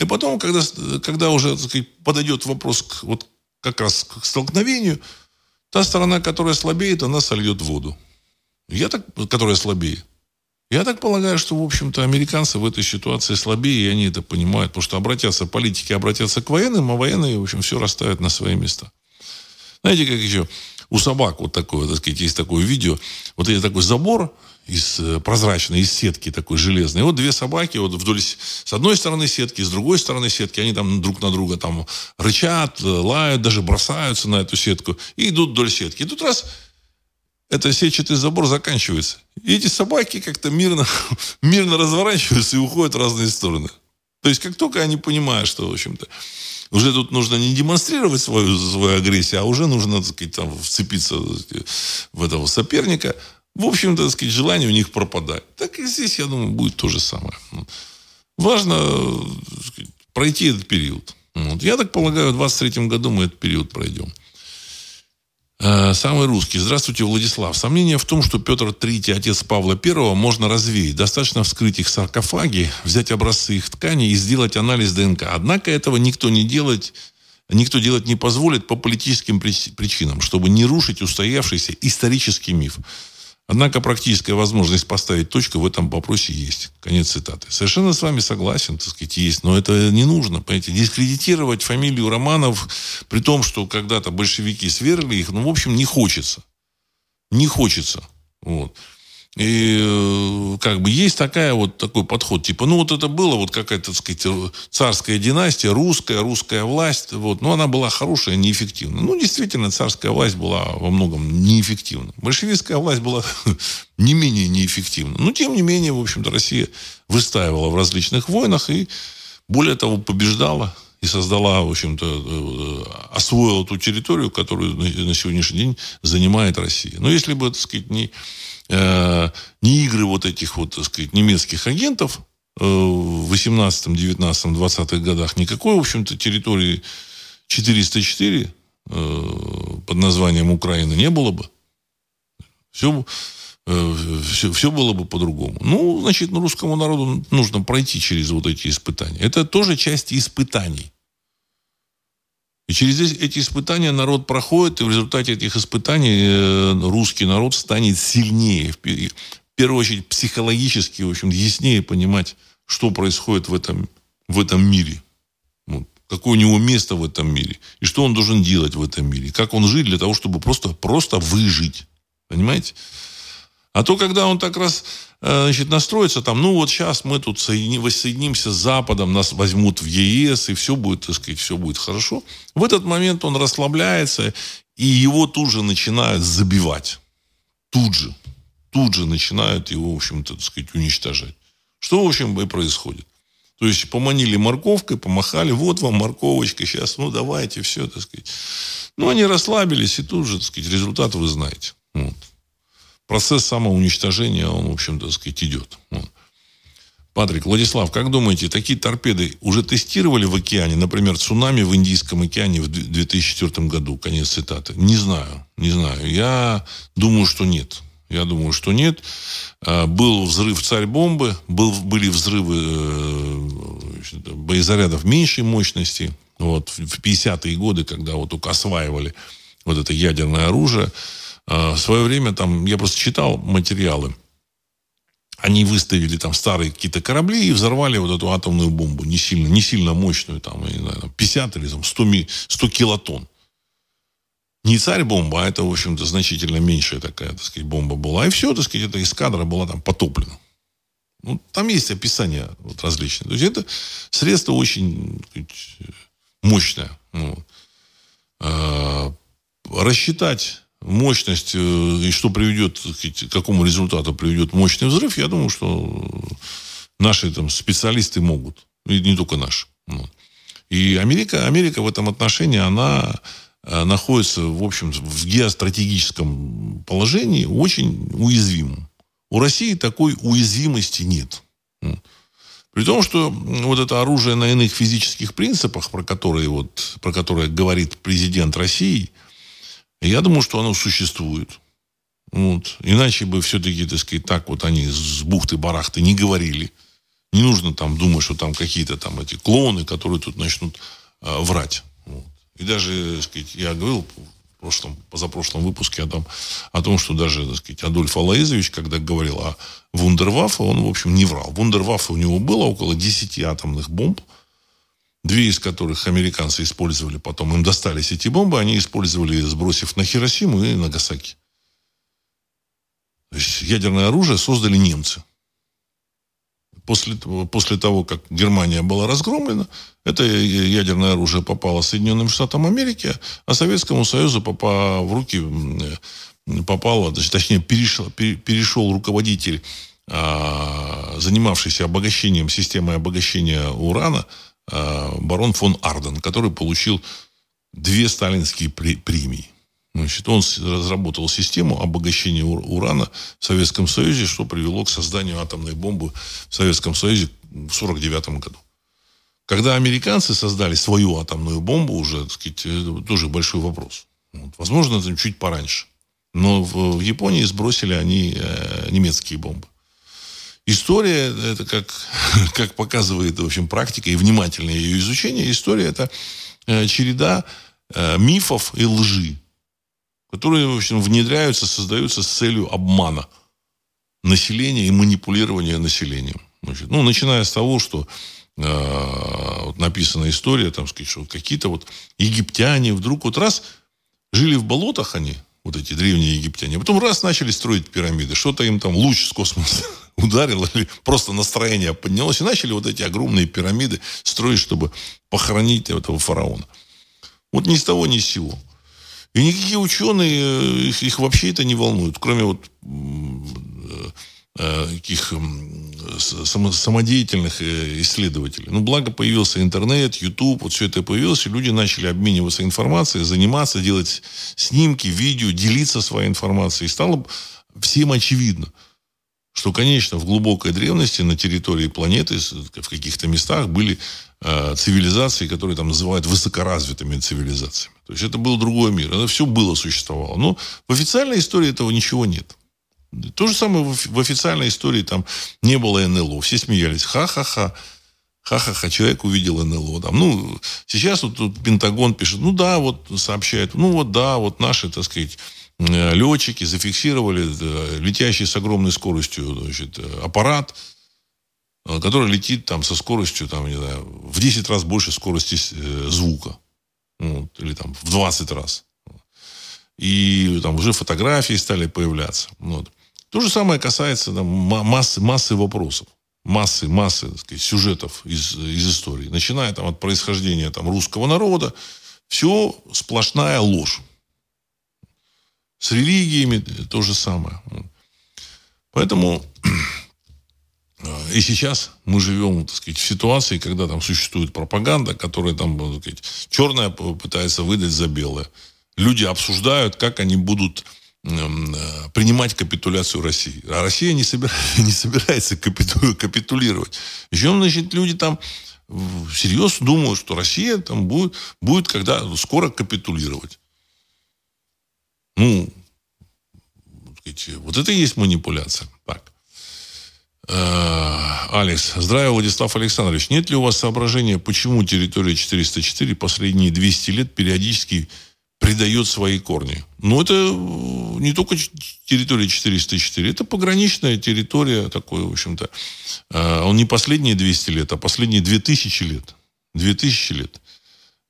Speaker 1: и потом, когда, когда уже сказать, подойдет вопрос к, вот как раз к столкновению, та сторона, которая слабеет, она сольет воду. Я так, которая слабее. Я так полагаю, что, в общем-то, американцы в этой ситуации слабее, и они это понимают, потому что обратятся, политики обратятся к военным, а военные, в общем, все расставят на свои места. Знаете, как еще у собак вот такое, так сказать, есть такое видео, вот есть такой забор, из э, прозрачной, из сетки такой железной. И вот две собаки вот вдоль с одной стороны сетки, с другой стороны сетки, они там друг на друга там рычат, э, лают, даже бросаются на эту сетку и идут вдоль сетки. И тут раз этот сетчатый забор заканчивается. И эти собаки как-то мирно, мирно разворачиваются и уходят в разные стороны. То есть, как только они понимают, что, в общем-то, уже тут нужно не демонстрировать свою, свою агрессию, а уже нужно, так сказать, там, вцепиться в этого соперника – в общем-то, так сказать, желание у них пропадает. Так и здесь, я думаю, будет то же самое. Важно сказать, пройти этот период. Вот. Я так полагаю, в 23 году мы этот период пройдем. Э, самый русский. Здравствуйте, Владислав. Сомнение в том, что Петр III, отец Павла I, можно развеять. Достаточно вскрыть их саркофаги, взять образцы их тканей и сделать анализ ДНК. Однако этого никто не делает никто делать не позволит по политическим причинам, чтобы не рушить устоявшийся исторический миф. Однако практическая возможность поставить точку в этом вопросе есть. Конец цитаты. Совершенно с вами согласен, так сказать, есть. Но это не нужно, понимаете. Дискредитировать фамилию Романов, при том, что когда-то большевики сверли их, ну, в общем, не хочется. Не хочется. Вот. И э, как бы есть такая вот такой подход, типа, ну вот это было вот какая-то, так сказать, царская династия, русская, русская власть, вот, но она была хорошая, неэффективная. Ну, действительно, царская власть была во многом неэффективна. Большевистская власть была не менее неэффективна. Но, тем не менее, в общем-то, Россия выстаивала в различных войнах и, более того, побеждала и создала, в общем-то, э, освоила ту территорию, которую на сегодняшний день занимает Россия. Но если бы, так сказать, не э, не игры вот этих вот, так сказать, немецких агентов э, в 18, 19, 20 годах, никакой, в общем-то, территории 404 э, под названием Украина не было бы. Все, э, все, все было бы по-другому. Ну, значит, русскому народу нужно пройти через вот эти испытания. Это тоже часть испытаний. И через эти испытания народ проходит, и в результате этих испытаний э, русский народ станет сильнее. В первую очередь психологически, в общем, яснее понимать, что происходит в этом, в этом мире. Вот. Какое у него место в этом мире. И что он должен делать в этом мире. Как он жить для того, чтобы просто, просто выжить. Понимаете? А то, когда он так раз значит, настроиться там, ну вот сейчас мы тут соедини, воссоединимся с Западом, нас возьмут в ЕС, и все будет, так сказать, все будет хорошо. В этот момент он расслабляется, и его тут же начинают забивать. Тут же. Тут же начинают его, в общем-то, так сказать, уничтожать. Что, в общем, и происходит. То есть поманили морковкой, помахали, вот вам морковочка, сейчас, ну давайте, все, так сказать. Ну, они расслабились, и тут же, так сказать, результат вы знаете. Вот процесс самоуничтожения, он, в общем-то, так сказать, идет. Патрик, Владислав, как думаете, такие торпеды уже тестировали в океане? Например, цунами в Индийском океане в 2004 году. Конец цитаты. Не знаю, не знаю. Я думаю, что нет. Я думаю, что нет. А, был взрыв царь-бомбы, был, были взрывы э, боезарядов меньшей мощности. Вот, в 50-е годы, когда вот только осваивали вот это ядерное оружие, в свое время там, я просто читал материалы, они выставили там старые какие-то корабли и взорвали вот эту атомную бомбу, не сильно, не сильно мощную, там, не знаю, 50 или там 100, 100 килотонн. Не царь-бомба, а это, в общем-то, значительно меньшая такая, так сказать, бомба была. И все, так сказать, эта эскадра была там потоплена. Ну, там есть описание вот, различные. То есть это средство очень сказать, мощное. Ну, э, рассчитать мощность э, и что приведет, к какому результату приведет мощный взрыв, я думаю, что наши там, специалисты могут. И не только наши. И Америка, Америка в этом отношении, она э, находится, в общем, в геостратегическом положении очень уязвимым. У России такой уязвимости нет. При том, что вот это оружие на иных физических принципах, про которые, вот, про которые говорит президент России – я думаю, что оно существует. Вот. Иначе бы все-таки, так сказать, так вот они с бухты-барахты не говорили. Не нужно там думать, что там какие-то там эти клоны, которые тут начнут э, врать. Вот. И даже, так сказать, я говорил в прошлом, позапрошлом выпуске о том, о том, что даже, так сказать, Адольф Алаизович, когда говорил о Вундерваффе, он, в общем, не врал. Вундерваффе у него было около 10 атомных бомб, две из которых американцы использовали, потом им достались эти бомбы, они использовали, сбросив на Хиросиму и Нагасаки. То есть ядерное оружие создали немцы. После, после того, как Германия была разгромлена, это ядерное оружие попало Соединенным Штатам Америки, а Советскому Союзу попало в руки, попало, точнее, перешел, перешел руководитель, а, занимавшийся обогащением, системой обогащения урана, барон фон Арден, который получил две сталинские премии. Значит, он разработал систему обогащения урана в Советском Союзе, что привело к созданию атомной бомбы в Советском Союзе в 1949 году. Когда американцы создали свою атомную бомбу, уже, так сказать, тоже большой вопрос. Вот, возможно, это чуть пораньше. Но в, в Японии сбросили они э, немецкие бомбы. История, это как, как показывает, в общем, практика и внимательное ее изучение, история это э, череда э, мифов и лжи, которые, в общем, внедряются, создаются с целью обмана населения и манипулирования населением. Значит, ну, начиная с того, что э, вот написана история, там, сказать, что какие-то вот египтяне вдруг вот раз жили в болотах они, вот эти древние египтяне, а потом раз начали строить пирамиды, что-то им там луч с космоса ударил, или просто настроение поднялось, и начали вот эти огромные пирамиды строить, чтобы похоронить этого фараона. Вот ни с того, ни с сего. И никакие ученые, э, их, их вообще это не волнует, кроме вот Э, таких самодеятельных э, исследователей. Ну, благо появился интернет, YouTube, вот все это появилось, и люди начали обмениваться информацией, заниматься, делать снимки, видео, делиться своей информацией. И стало всем очевидно, что, конечно, в глубокой древности на территории планеты в каких-то местах были э, цивилизации, которые там называют высокоразвитыми цивилизациями. То есть это был другой мир. Это все было, существовало. Но в официальной истории этого ничего нет. То же самое в официальной истории там не было НЛО. Все смеялись. Ха-ха-ха. Ха-ха-ха, человек увидел НЛО. Там, ну, сейчас вот тут Пентагон пишет, ну да, вот сообщает, ну вот да, вот наши, так сказать, э, летчики зафиксировали да, летящий с огромной скоростью значит, аппарат, э, который летит там со скоростью, там, не знаю, в 10 раз больше скорости э, звука. Вот, или там в 20 раз. И там уже фотографии стали появляться. Вот. То же самое касается там, массы, массы вопросов, массы, массы так сказать, сюжетов из, из истории. Начиная там, от происхождения там, русского народа, все сплошная ложь. С религиями то же самое. Поэтому э, и сейчас мы живем, так сказать, в ситуации, когда там существует пропаганда, которая там, так сказать, черное пытается выдать за белое. Люди обсуждают, как они будут принимать капитуляцию России. А Россия не, собира, не собирается капиту, капитулировать. Причем, значит, люди там серьезно думают, что Россия там будет, будет когда скоро капитулировать. Ну, вот это и есть манипуляция. Так. Э, Алекс. Здравия, Владислав Александрович. Нет ли у вас соображения, почему территория 404 последние 200 лет периодически придает свои корни. Но это э, не только территория 404, это пограничная территория такой, в общем-то. Э, он не последние 200 лет, а последние 2000 лет. 2000 лет.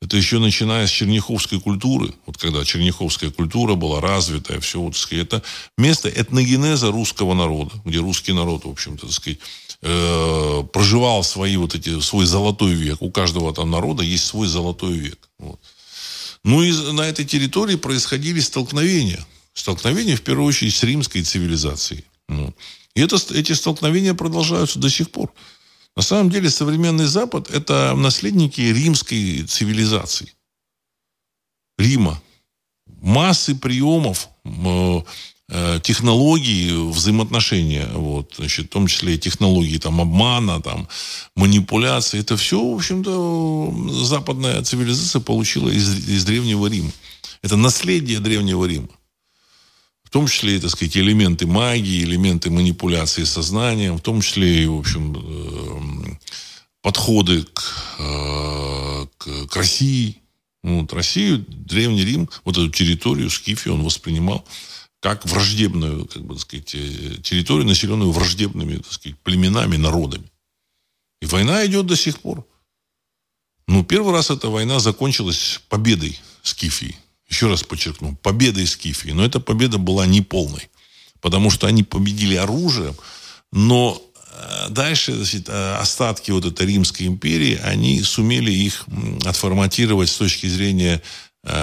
Speaker 1: Это еще начиная с черняховской культуры. Вот когда черняховская культура была развитая, все, вот, сказать, это место этногенеза русского народа, где русский народ, в общем-то, так сказать, э, проживал свои вот эти, свой золотой век. У каждого там народа есть свой золотой век. Вот. Ну и на этой территории происходили столкновения. Столкновения, в первую очередь, с римской цивилизацией. Ну. И это, эти столкновения продолжаются до сих пор. На самом деле современный Запад – это наследники римской цивилизации. Рима. Массы приемов, Э, технологии взаимоотношения, вот, значит, в том числе технологии там, обмана, там, манипуляции, это все, в общем-то, западная цивилизация получила из, из Древнего Рима. Это наследие Древнего Рима. В том числе, так сказать, элементы магии, элементы манипуляции сознанием, в том числе в общем, э, подходы к, э, к, к России. Вот, Россию, Древний Рим, вот эту территорию, Скифию он воспринимал как враждебную, как бы, так сказать, э, территорию, населенную враждебными, так сказать, племенами, народами. И война идет до сих пор. Ну, первый раз эта война закончилась победой Скифии. Еще раз подчеркну, победой Скифии. Но эта победа была неполной. Потому что они победили оружием, но э, дальше значит, э, остатки вот этой Римской империи, они сумели их отформатировать с точки зрения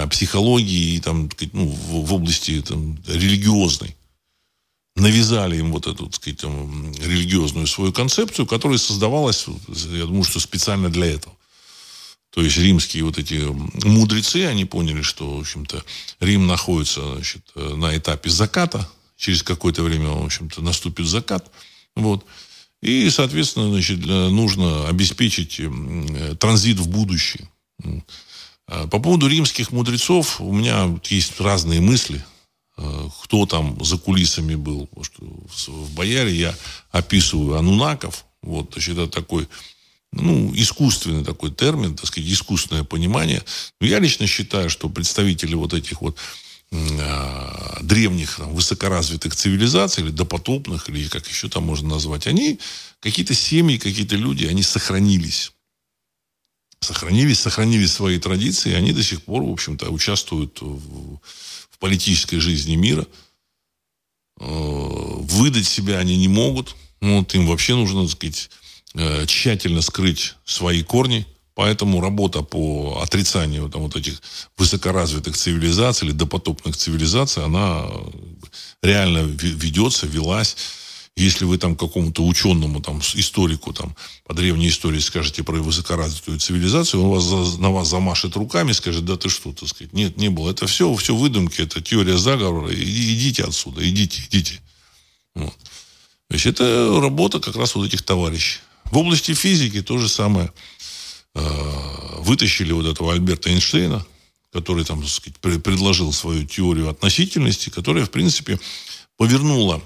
Speaker 1: психологии и там, ну, в, в области там, религиозной. Навязали им вот эту, так сказать, там, религиозную свою концепцию, которая создавалась, я думаю, что специально для этого. То есть римские вот эти мудрецы, они поняли, что, в общем-то, Рим находится значит, на этапе заката. Через какое-то время, в общем-то, наступит закат. Вот. И, соответственно, значит, нужно обеспечить транзит в будущее. Э, по поводу римских мудрецов у меня есть разные мысли. Э, кто там за кулисами был. В Бояре я описываю Анунаков. Вот, значит, это такой ну, искусственный такой термин, так сказать, искусственное понимание. Но я лично считаю, что представители вот этих вот э, древних там, высокоразвитых цивилизаций, или допотопных, или как еще там можно назвать, они, какие-то семьи, какие-то люди, они сохранились. Сохранились, сохранили свои традиции, они до сих пор, в общем-то, участвуют в, в политической жизни мира. Э, выдать себя они не могут. Ну, вот им вообще нужно, так сказать, Э, тщательно скрыть свои корни. Поэтому работа по отрицанию там, вот этих высокоразвитых цивилизаций или допотопных цивилизаций, она реально ведется, велась. Если вы там какому-то ученому, там, историку там, по древней истории скажете про высокоразвитую цивилизацию, он вас, на вас замашет руками, скажет, да ты что, так сказать. Нет, не было. Это все, все выдумки, это теория заговора. Идите отсюда, идите, идите. Вот. То есть это работа как раз вот этих товарищей. В области физики то же самое. Э, вытащили вот этого Альберта Эйнштейна, который там, так сказать, предложил свою теорию относительности, которая, в принципе, повернула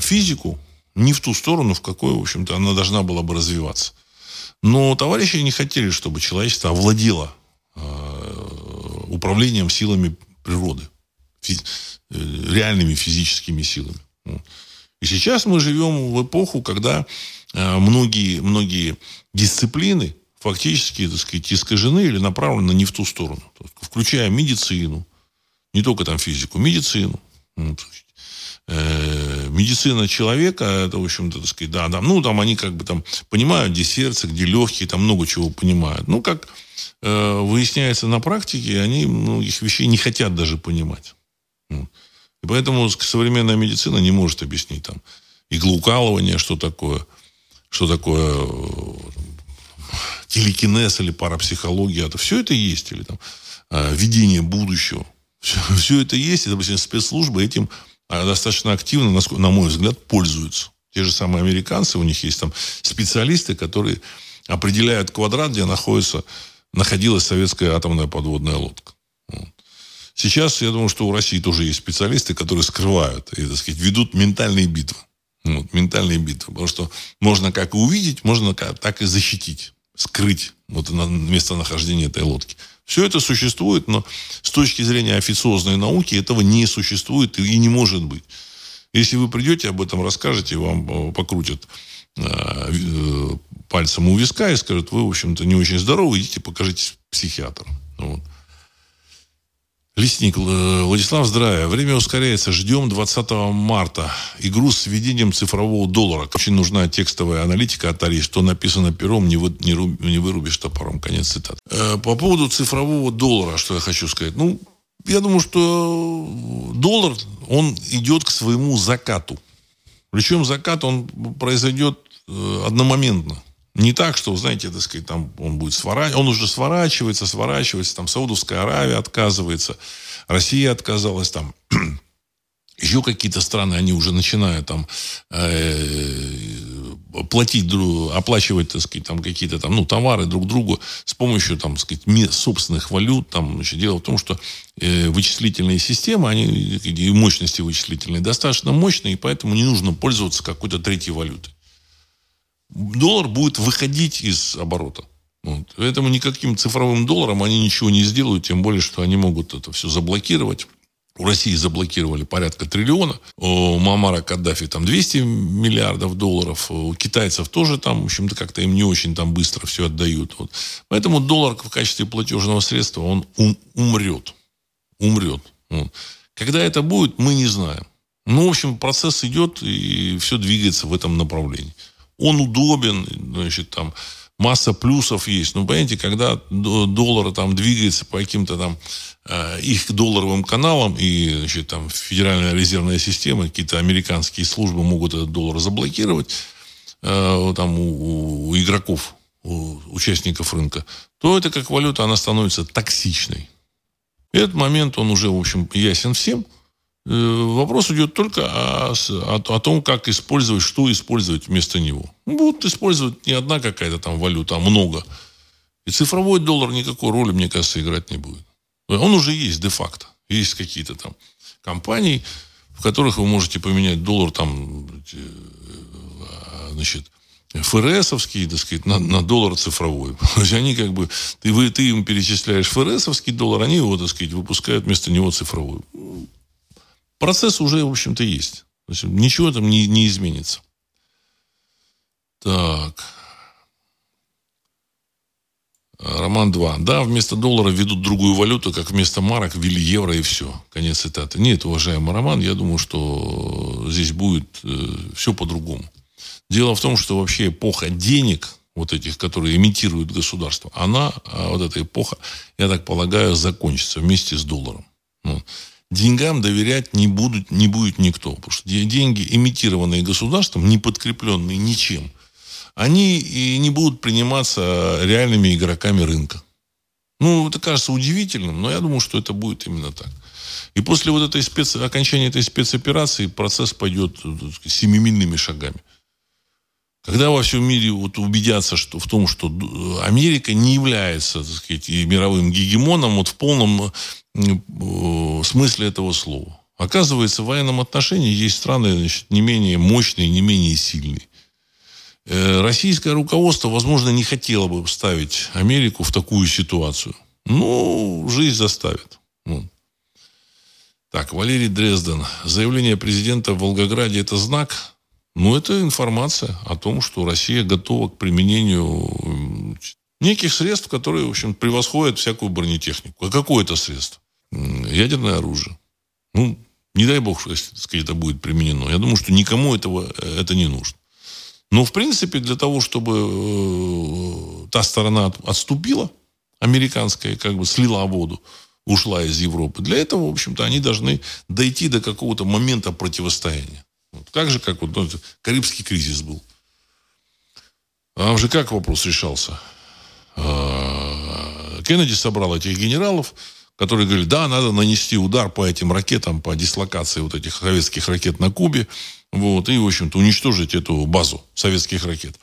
Speaker 1: физику не в ту сторону, в какой, в общем-то, она должна была бы развиваться. Но товарищи не хотели, чтобы человечество овладело э, управлением силами природы, реальными физическими силами. И сейчас мы живем в эпоху, когда Э, многие, многие дисциплины фактически, так сказать, искажены или направлены не в ту сторону. Включая медицину, не только там физику, медицину. Ну, э, медицина человека, это, в общем-то, так сказать, да, да, ну, там они как бы там понимают, где сердце, где легкие, там много чего понимают. Ну, как э, выясняется на практике, они многих вещей не хотят даже понимать. И поэтому современная медицина не может объяснить там иглоукалывание, что такое – что такое э, телекинез или парапсихология, это все это есть, или там э, видение будущего. Все, все это есть, и, допустим, спецслужбы этим достаточно активно, на мой взгляд, пользуются. Те же самые американцы, у них есть там специалисты, которые определяют квадрат, где находится, находилась советская атомная подводная лодка. Сейчас, я думаю, что у России тоже есть специалисты, которые скрывают и, так сказать, ведут ментальные битвы. Вот, ментальные битвы. Потому что можно как увидеть, можно так и защитить, скрыть вот местонахождение этой лодки. Все это существует, но с точки зрения официозной науки этого не существует и не может быть. Если вы придете об этом расскажете, вам э, покрутят э, э, пальцем у виска и скажут, вы, в общем-то, не очень здоровы, идите покажитесь психиатру. Вот. Лесник Владислав, здравия. Время ускоряется. Ждем 20 марта. Игру с введением цифрового доллара. Очень нужна текстовая аналитика от Ари. Что написано пером, не, вы, не, руб, не вырубишь топором. Конец цитат. Э, по поводу цифрового доллара, что я хочу сказать. Ну, я думаю, что доллар, он идет к своему закату. Причем закат, он произойдет э, одномоментно. Не так, что, знаете, так сказать, там он будет сворачиваться, он уже сворачивается, сворачивается, там Саудовская Аравия отказывается, Россия отказалась, там еще какие-то страны, они уже начинают там э, платить, оплачивать, так сказать, там какие-то там, ну, товары друг другу с помощью, там, сказать, собственных валют. Там, значит, дело в том, что э, вычислительные системы, они, и мощности вычислительные достаточно мощные, и поэтому не нужно пользоваться какой-то третьей валютой доллар будет выходить из оборота. Вот. Поэтому никаким цифровым долларом они ничего не сделают, тем более, что они могут это все заблокировать. У России заблокировали порядка триллиона. У Мамара Каддафи там 200 миллиардов долларов. У китайцев тоже там, в общем-то, как-то им не очень там быстро все отдают. Вот. Поэтому доллар в качестве платежного средства, он ум, умрет. Умрет. Вот. Когда это будет, мы не знаем. Ну, в общем, процесс идет, и все двигается в этом направлении он удобен, значит, там масса плюсов есть. Ну, понимаете, когда доллар там двигается по каким-то там э, их долларовым каналам, и, значит, там Федеральная резервная система, какие-то американские службы могут этот доллар заблокировать э, там у, у игроков, у участников рынка, то это как валюта, она становится токсичной. Этот момент, он уже, в общем, ясен всем – вопрос идет только о, о, о том, как использовать, что использовать вместо него. Будут использовать не одна какая-то там валюта, а много. И цифровой доллар никакой роли, мне кажется, играть не будет. Он уже есть де-факто. Есть какие-то там компании, в которых вы можете поменять доллар там, э, значит, ФРСовский, так сказать, на, на доллар цифровой. То есть они как бы, ты, вы, ты им перечисляешь ФРСовский доллар, они его, так сказать, выпускают вместо него цифровой. Процесс уже, в общем-то, есть. То есть ничего там не, не изменится. Так. Роман 2. Да, вместо доллара ведут другую валюту, как вместо марок ввели евро и все. Конец цитаты. Нет, уважаемый Роман, я думаю, что здесь будет э, все по-другому. Дело в том, что вообще эпоха денег, вот этих, которые имитируют государство, она, а вот эта эпоха, я так полагаю, закончится вместе с долларом. Ну, деньгам доверять не, будут, не будет никто. Потому что деньги, имитированные государством, не подкрепленные ничем – они и не будут приниматься реальными игроками рынка. Ну, это кажется удивительным, но я думаю, что это будет именно так. И после вот этой спец... окончания этой спецоперации процесс пойдет сказать, семимильными шагами. Когда во всем мире вот убедятся что, в том, что Америка не является так сказать, мировым гегемоном вот в полном э, смысле этого слова. Оказывается, в военном отношении есть страны значит, не менее мощные, не менее сильные. Э, российское руководство, возможно, не хотело бы ставить Америку в такую ситуацию. Ну, жизнь заставит. Ну. Так, Валерий Дрезден. Заявление президента в Волгограде – это знак? Ну, это информация о том, что Россия готова к применению неких средств, которые, в общем, превосходят всякую бронетехнику. А какое это средство? Ядерное оружие. Ну, не дай бог, если это будет применено. Я думаю, что никому этого э, это не нужно. Но, в принципе, для того, чтобы э, та сторона отступила, американская, как бы слила воду, ушла из Европы, для этого, в общем-то, они должны дойти до какого-то момента противостояния. Вот. Так же, как вот ну, Карибский кризис был. А уже как вопрос решался? А, Кеннеди собрал этих генералов, которые говорили, да, надо нанести удар по этим ракетам, по дислокации вот этих советских ракет на Кубе. Вот, и, в общем-то, уничтожить эту базу советских ракет.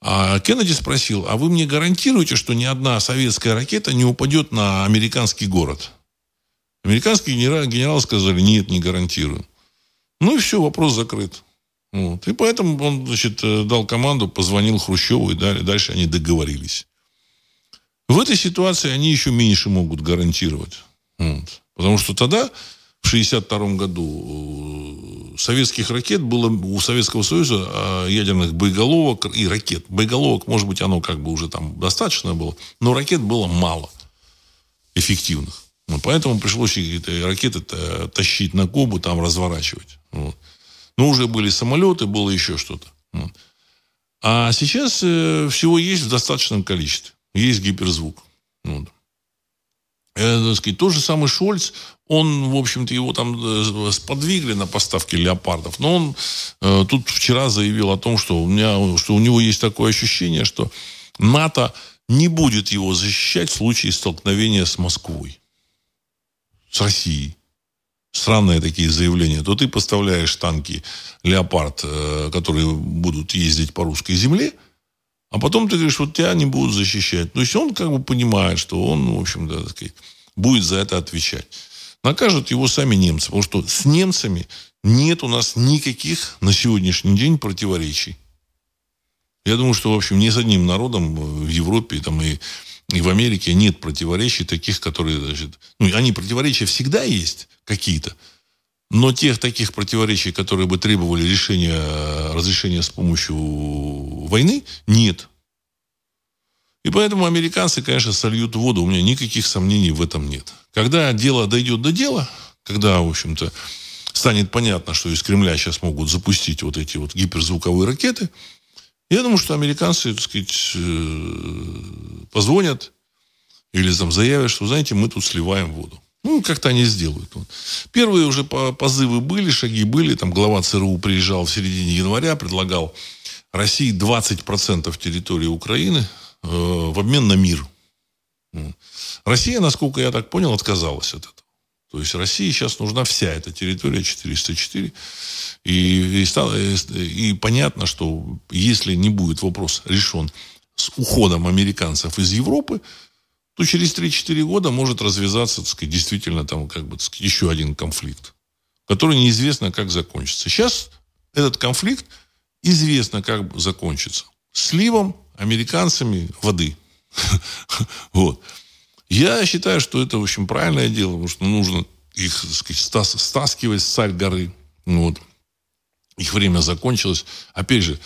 Speaker 1: А Кеннеди спросил, а вы мне гарантируете, что ни одна советская ракета не упадет на американский город? Американские генералы, генералы сказали, нет, не гарантирую. Ну и все, вопрос закрыт. Вот. И поэтому он, значит, э, дал команду, позвонил Хрущеву, и дальше они договорились. В этой ситуации они еще меньше могут гарантировать. Вот. Потому что тогда в 1962 году э, советских ракет было у Советского Союза а, ядерных боеголовок и ракет. Боеголовок, может быть, оно как бы уже там достаточно было, но ракет было мало эффективных. Поэтому пришлось эти ракеты тащить на Кубу, там разворачивать. Вот. Но уже были самолеты, было еще что-то. Вот. А сейчас э, всего есть в достаточном количестве. Есть гиперзвук. Вот. Э, так сказать, тот же самый Шольц, он, в общем-то, его там э, сподвигли на поставки леопардов. Но он э, тут вчера заявил о том, что у, меня, что у него есть такое ощущение, что НАТО не будет его защищать в случае столкновения с Москвой, с Россией. Странные такие заявления. То ты поставляешь танки «Леопард», э, которые будут ездить по русской земле, а потом ты говоришь, вот тебя не будут защищать. То есть он как бы понимает, что он, в общем, да, так сказать, будет за это отвечать накажут его сами немцы. Потому что с немцами нет у нас никаких на сегодняшний день противоречий. Я думаю, что, в общем, ни с одним народом в Европе там, и, и в Америке нет противоречий таких, которые, значит, ну, они противоречия всегда есть какие-то, но тех таких противоречий, которые бы требовали решения, разрешения с помощью войны, нет. И поэтому американцы, конечно, сольют воду. У меня никаких сомнений в этом нет. Когда дело дойдет до дела, когда, в общем-то, станет понятно, что из Кремля сейчас могут запустить вот эти вот гиперзвуковые ракеты, я думаю, что американцы, так сказать, э, позвонят или там заявят, что, знаете, мы тут сливаем воду. Ну, как-то они сделают. Первые уже позывы были, шаги были. Там глава ЦРУ приезжал в середине января, предлагал России 20% территории Украины э, в обмен на мир. Россия, насколько я так понял, отказалась от этого. То есть России сейчас нужна вся эта территория 404. И, и, стало, и понятно, что если не будет вопрос решен с уходом американцев из Европы, то через 3-4 года может развязаться, так сказать, действительно там как бы сказать, еще один конфликт, который неизвестно, как закончится. Сейчас этот конфликт известно, как закончится. сливом американцами воды. Вот. Я считаю, что это, в общем, правильное дело, потому что нужно их, так сказать, стаскивать с царь горы. Вот. Их время закончилось. Опять же,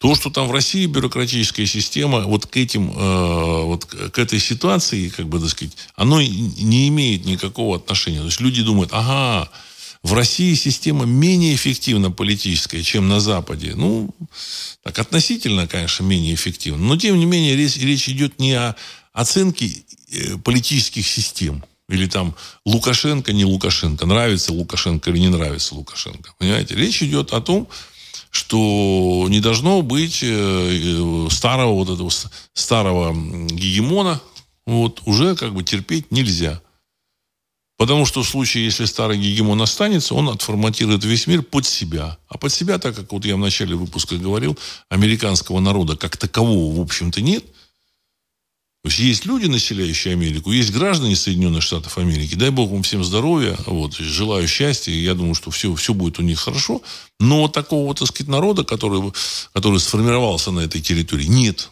Speaker 1: то, что там в России бюрократическая система, вот к этим, э, вот к этой ситуации, как бы, так сказать, оно не имеет никакого отношения. То есть люди думают, ага, в России система менее эффективна политическая, чем на Западе. Ну, так относительно, конечно, менее эффективна. Но, тем не менее, речь, речь идет не о оценке э, политических систем. Или там Лукашенко, не Лукашенко, нравится Лукашенко или не нравится Лукашенко. Понимаете? Речь идет о том, что не должно быть э, старого вот этого старого гегемона, вот, уже как бы терпеть нельзя. Потому что в случае, если старый гегемон останется, он отформатирует весь мир под себя. А под себя, так как вот я в начале выпуска говорил, американского народа как такового, в общем-то, нет. То есть есть люди, населяющие Америку, есть граждане Соединенных Штатов Америки. Дай бог им всем здоровья, вот, желаю счастья. Я думаю, что все, все будет у них хорошо. Но такого, так сказать, народа, который, который сформировался на этой территории, нет.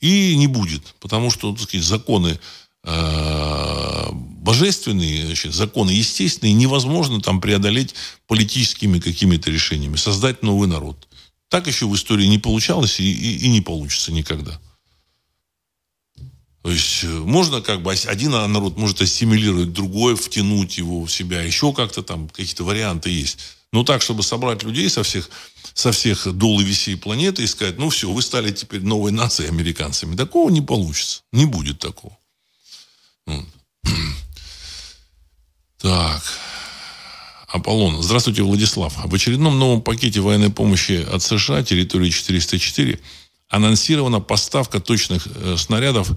Speaker 1: И не будет. Потому что, так сказать, законы Э, божественные значит, законы естественные невозможно там преодолеть политическими какими-то решениями, создать новый народ. Так еще в истории не получалось и, и, и не получится никогда. То есть э, можно как бы один народ может ассимилировать другой, втянуть его в себя, еще как-то там какие-то варианты есть. Но так, чтобы собрать людей со всех, со всех дол и весей планеты и сказать, ну все, вы стали теперь новой нацией американцами. Такого не получится. Не будет такого. Так. Аполлон. Здравствуйте, Владислав. В очередном новом пакете военной помощи от США, территории 404, анонсирована поставка точных э, снарядов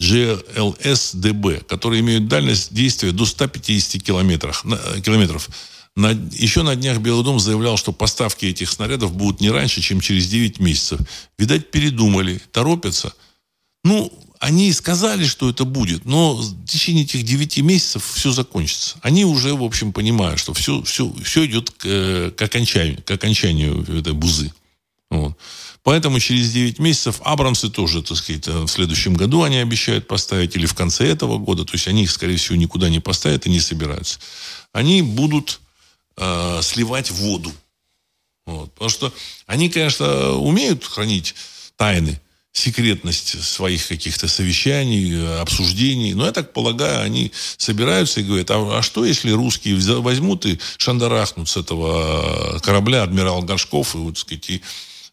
Speaker 1: GLS-DB, которые имеют дальность действия до 150 километров. Э, километров. На, еще на днях Белый дом заявлял, что поставки этих снарядов будут не раньше, чем через 9 месяцев. Видать, передумали, торопятся. Ну, они сказали, что это будет, но в течение этих 9 месяцев все закончится. Они уже, в общем, понимают, что все, все, все идет к, к, окончанию, к окончанию этой бузы. Вот. Поэтому через 9 месяцев Абрамсы тоже, так сказать, в следующем году они обещают поставить, или в конце этого года. То есть они их, скорее всего, никуда не поставят и не собираются. Они будут э, сливать воду. Вот. Потому что они, конечно, умеют хранить тайны, секретность своих каких-то совещаний, э, обсуждений. Но я так полагаю, они собираются и говорят, а, а что, если русские возьмут и шандарахнут с этого корабля адмирал Горшков и, вот, сказать, и, э,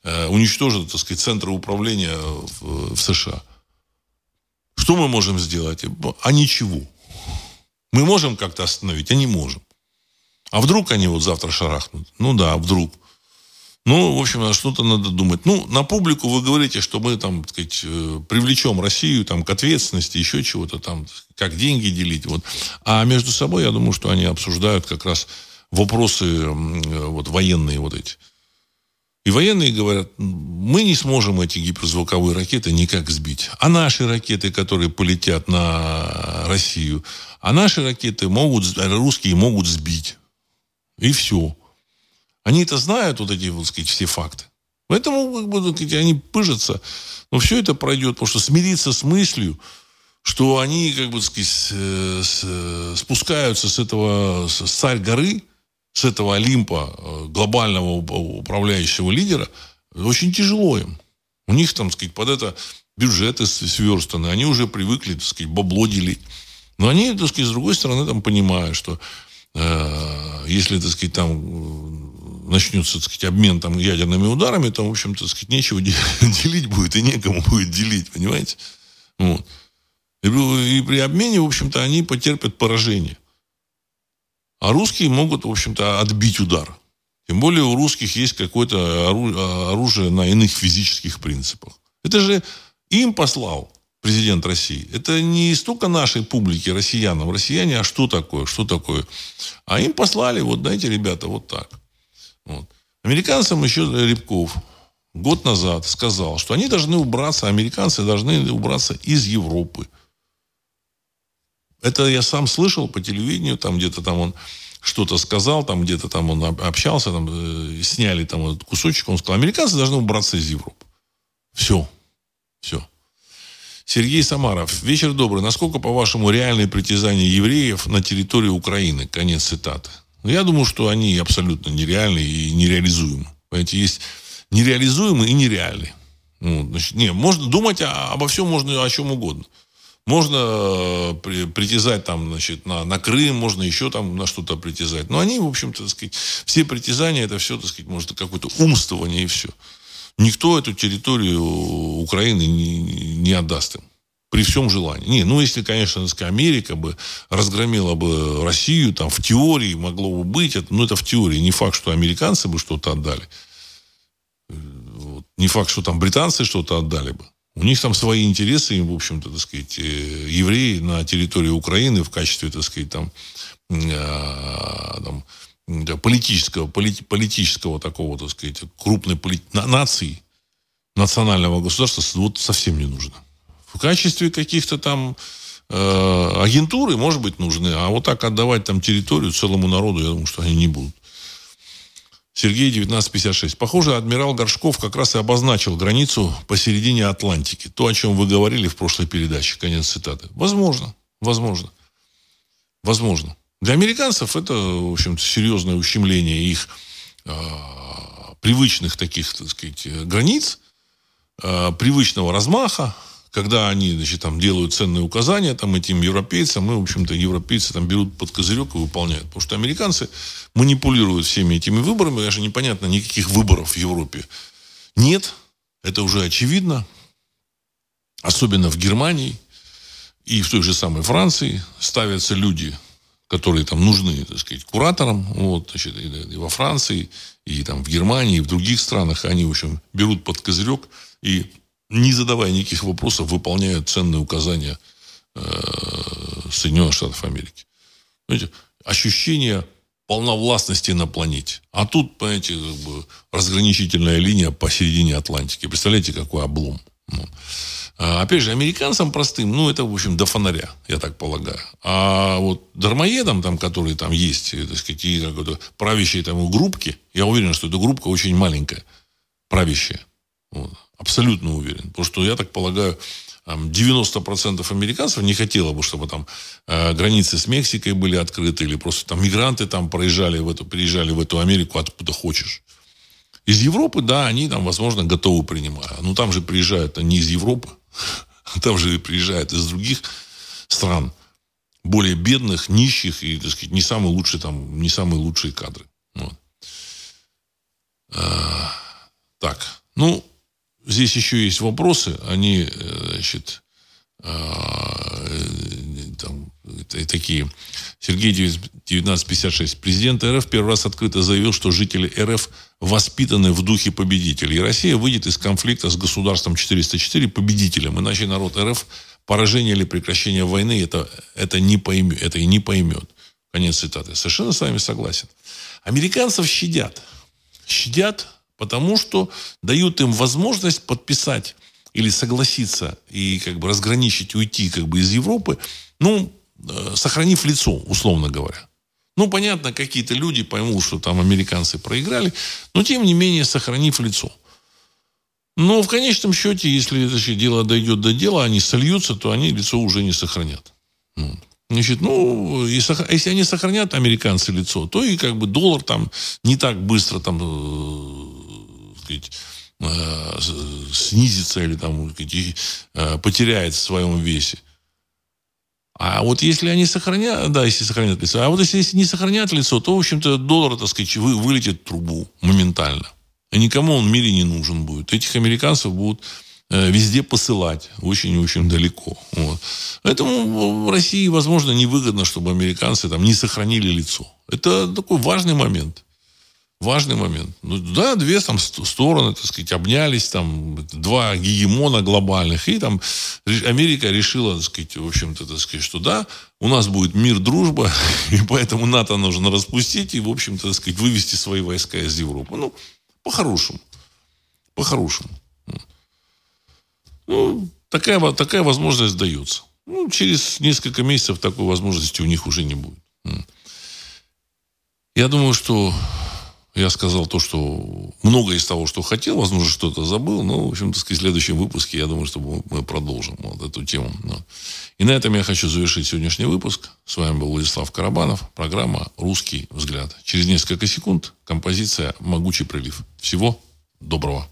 Speaker 1: уничтожат, так сказать, центры управления в, в США? Что мы можем сделать? А ничего. Мы можем как-то остановить, а не можем. А вдруг они вот завтра шарахнут? Ну да, вдруг. Ну, в общем, что-то надо думать. Ну, на публику вы говорите, что мы там, так сказать, э, привлечем Россию там, к ответственности, еще чего-то там, как деньги делить. Вот. А между собой, я думаю, что они обсуждают как раз вопросы вот, военные вот эти. И военные говорят, мы не сможем эти гиперзвуковые ракеты никак сбить. А наши ракеты, которые полетят на Россию, а наши ракеты могут, русские могут сбить. И все. Они это знают, вот эти, вот сказать, все факты. Поэтому как бы, они пыжатся. Но все это пройдет, потому что смириться с мыслью, что они, как бы сказать, с, с, спускаются с этого, с царь горы, с этого Олимпа э, глобального управляющего лидера, очень тяжело им. У них, там, сказать, под это бюджеты сверстаны, они уже привыкли, так сказать, бабло делить. Но они, так сказать, с другой стороны, там понимают, что э, если, так сказать, там начнется, так сказать, обмен там ядерными ударами, там, в общем-то, так сказать, нечего делить будет и некому будет делить, понимаете? Вот. И, и при обмене, в общем-то, они потерпят поражение. А русские могут, в общем-то, отбить удар. Тем более у русских есть какое-то оружие на иных физических принципах. Это же им послал президент России. Это не столько нашей публики, россиянам. Россияне, а что такое? Что такое? А им послали, вот, знаете, ребята, вот так. Вот. Американцам еще Рябков год назад сказал, что они должны убраться, американцы должны убраться из Европы. Это я сам слышал по телевидению, там где-то там он что-то сказал, там где-то там он общался, там э, сняли там этот кусочек, он сказал, американцы должны убраться из Европы. Все. Все. Сергей Самаров. Вечер добрый. Насколько, по-вашему, реальные притязания евреев на территорию Украины? Конец цитаты. Ну, я думаю, что они абсолютно нереальны и нереализуемы. Понимаете, есть нереализуемые и нереальные. Ну, значит, не, можно думать о, обо всем можно о чем угодно. Можно э, при, притязать там, значит, на, на Крым, можно еще там на что-то притязать. Но они, в общем-то, сказать, все притязания, это все, так сказать, может, какое-то умствование и все. Никто эту территорию Украины не, не отдаст им. При всем желании. Не, ну, если, конечно, сказать, Америка бы разгромила бы Россию, там, в теории могло бы быть, это, ну, это в теории. Не факт, что американцы бы что-то отдали. Вот. Не факт, что там британцы что-то отдали бы. У них там свои интересы, им, в общем-то, так сказать, э, евреи на территории Украины в качестве, так сказать, там, э, там политического, полит, политического такого, так сказать, крупной полит, нации, национального государства вот совсем не нужно. В качестве каких-то там э, агентуры, может быть, нужны, а вот так отдавать там территорию целому народу, я думаю, что они не будут. Сергей 1956. Похоже, адмирал Горшков как раз и обозначил границу посередине Атлантики. То, о чем вы говорили в прошлой передаче. Конец цитаты. Возможно. Возможно. Возможно. Для американцев это, в общем-то, серьезное ущемление их э, привычных таких, так сказать, границ, э, привычного размаха, когда они, значит, там делают ценные указания там этим европейцам, и, в общем-то, европейцы там берут под козырек и выполняют. Потому что американцы манипулируют всеми этими выборами, даже непонятно, никаких выборов в Европе нет. Это уже очевидно. Особенно в Германии и в той же самой Франции ставятся люди, которые там нужны, так сказать, кураторам, вот, значит, и, и во Франции, и там в Германии, и в других странах, они, в общем, берут под козырек и, не задавая никаких вопросов, выполняют ценные указания э, Соединенных Штатов Америки. Понимаете, ощущение полновластности на планете. А тут, понимаете, как бы разграничительная линия посередине Атлантики. Представляете, какой облом. Ну. А, опять же, американцам простым, ну, это, в общем, до фонаря, я так полагаю. А вот дармоедам, там, которые там есть, так сказать, правящие там группки, я уверен, что эта группка очень маленькая, правящая. Вот. Абсолютно уверен. Потому что, я так полагаю, 90% американцев не хотело бы, чтобы там э, границы с Мексикой были открыты, или просто там мигранты там проезжали в эту, приезжали в эту Америку откуда хочешь. Из Европы, да, они там, возможно, готовы принимать. Но там же приезжают не из Европы, там же приезжают из других стран, более бедных, нищих и, так сказать, не самые лучшие там, не самые лучшие кадры. Вот. А, так, ну, здесь еще есть вопросы, они, э, значит, а, там, такие. Сергей 1956. Президент РФ первый раз открыто заявил, что жители РФ воспитаны в духе победителей. И Россия выйдет из конфликта с государством 404 победителем. Иначе народ РФ поражение или прекращение войны это, это, не поймет, это и не поймет. Конец цитаты. Совершенно с вами согласен. Американцев щадят. Щадят, потому что дают им возможность подписать или согласиться и как бы разграничить, уйти как бы из Европы, ну, э, сохранив лицо, условно говоря. Ну, понятно, какие-то люди поймут, что там американцы проиграли, но тем не менее сохранив лицо. Но в конечном счете, если значит, дело дойдет до дела, они сольются, то они лицо уже не сохранят. Ну, значит, ну, если они сохранят, американцы, лицо, то и как бы доллар там не так быстро там, э, сказать, э, снизится или там э, потеряет в своем весе. А вот если они сохранят, да, если сохранят лицо, а вот если, если не сохранят лицо, то, в общем-то, доллар, так сказать, вы, вылетит в трубу моментально. И никому он в мире не нужен будет. Этих американцев будут э, везде посылать, очень-очень далеко. Вот. Поэтому в России, возможно, невыгодно, чтобы американцы там не сохранили лицо. Это такой важный момент важный момент. Ну, да, две там стороны, так сказать, обнялись, там, два гегемона глобальных, и там Америка решила, так сказать, в общем-то, так сказать, что да, у нас будет мир, дружба, и поэтому НАТО нужно распустить и, в общем-то, так сказать, вывести свои войска из Европы. Ну, по-хорошему. По-хорошему. Ну, такая, такая возможность дается. Ну, через несколько месяцев такой возможности у них уже не будет. Я думаю, что Я сказал то, что многое из того, что хотел, возможно, что-то забыл. Но, в общем, так сказать, в следующем выпуске, я думаю, что мы продолжим вот эту тему. И на этом я хочу завершить сегодняшний выпуск. С вами был Владислав Карабанов. Программа «Русский взгляд». Через несколько секунд композиция «Могучий прилив». Всего доброго.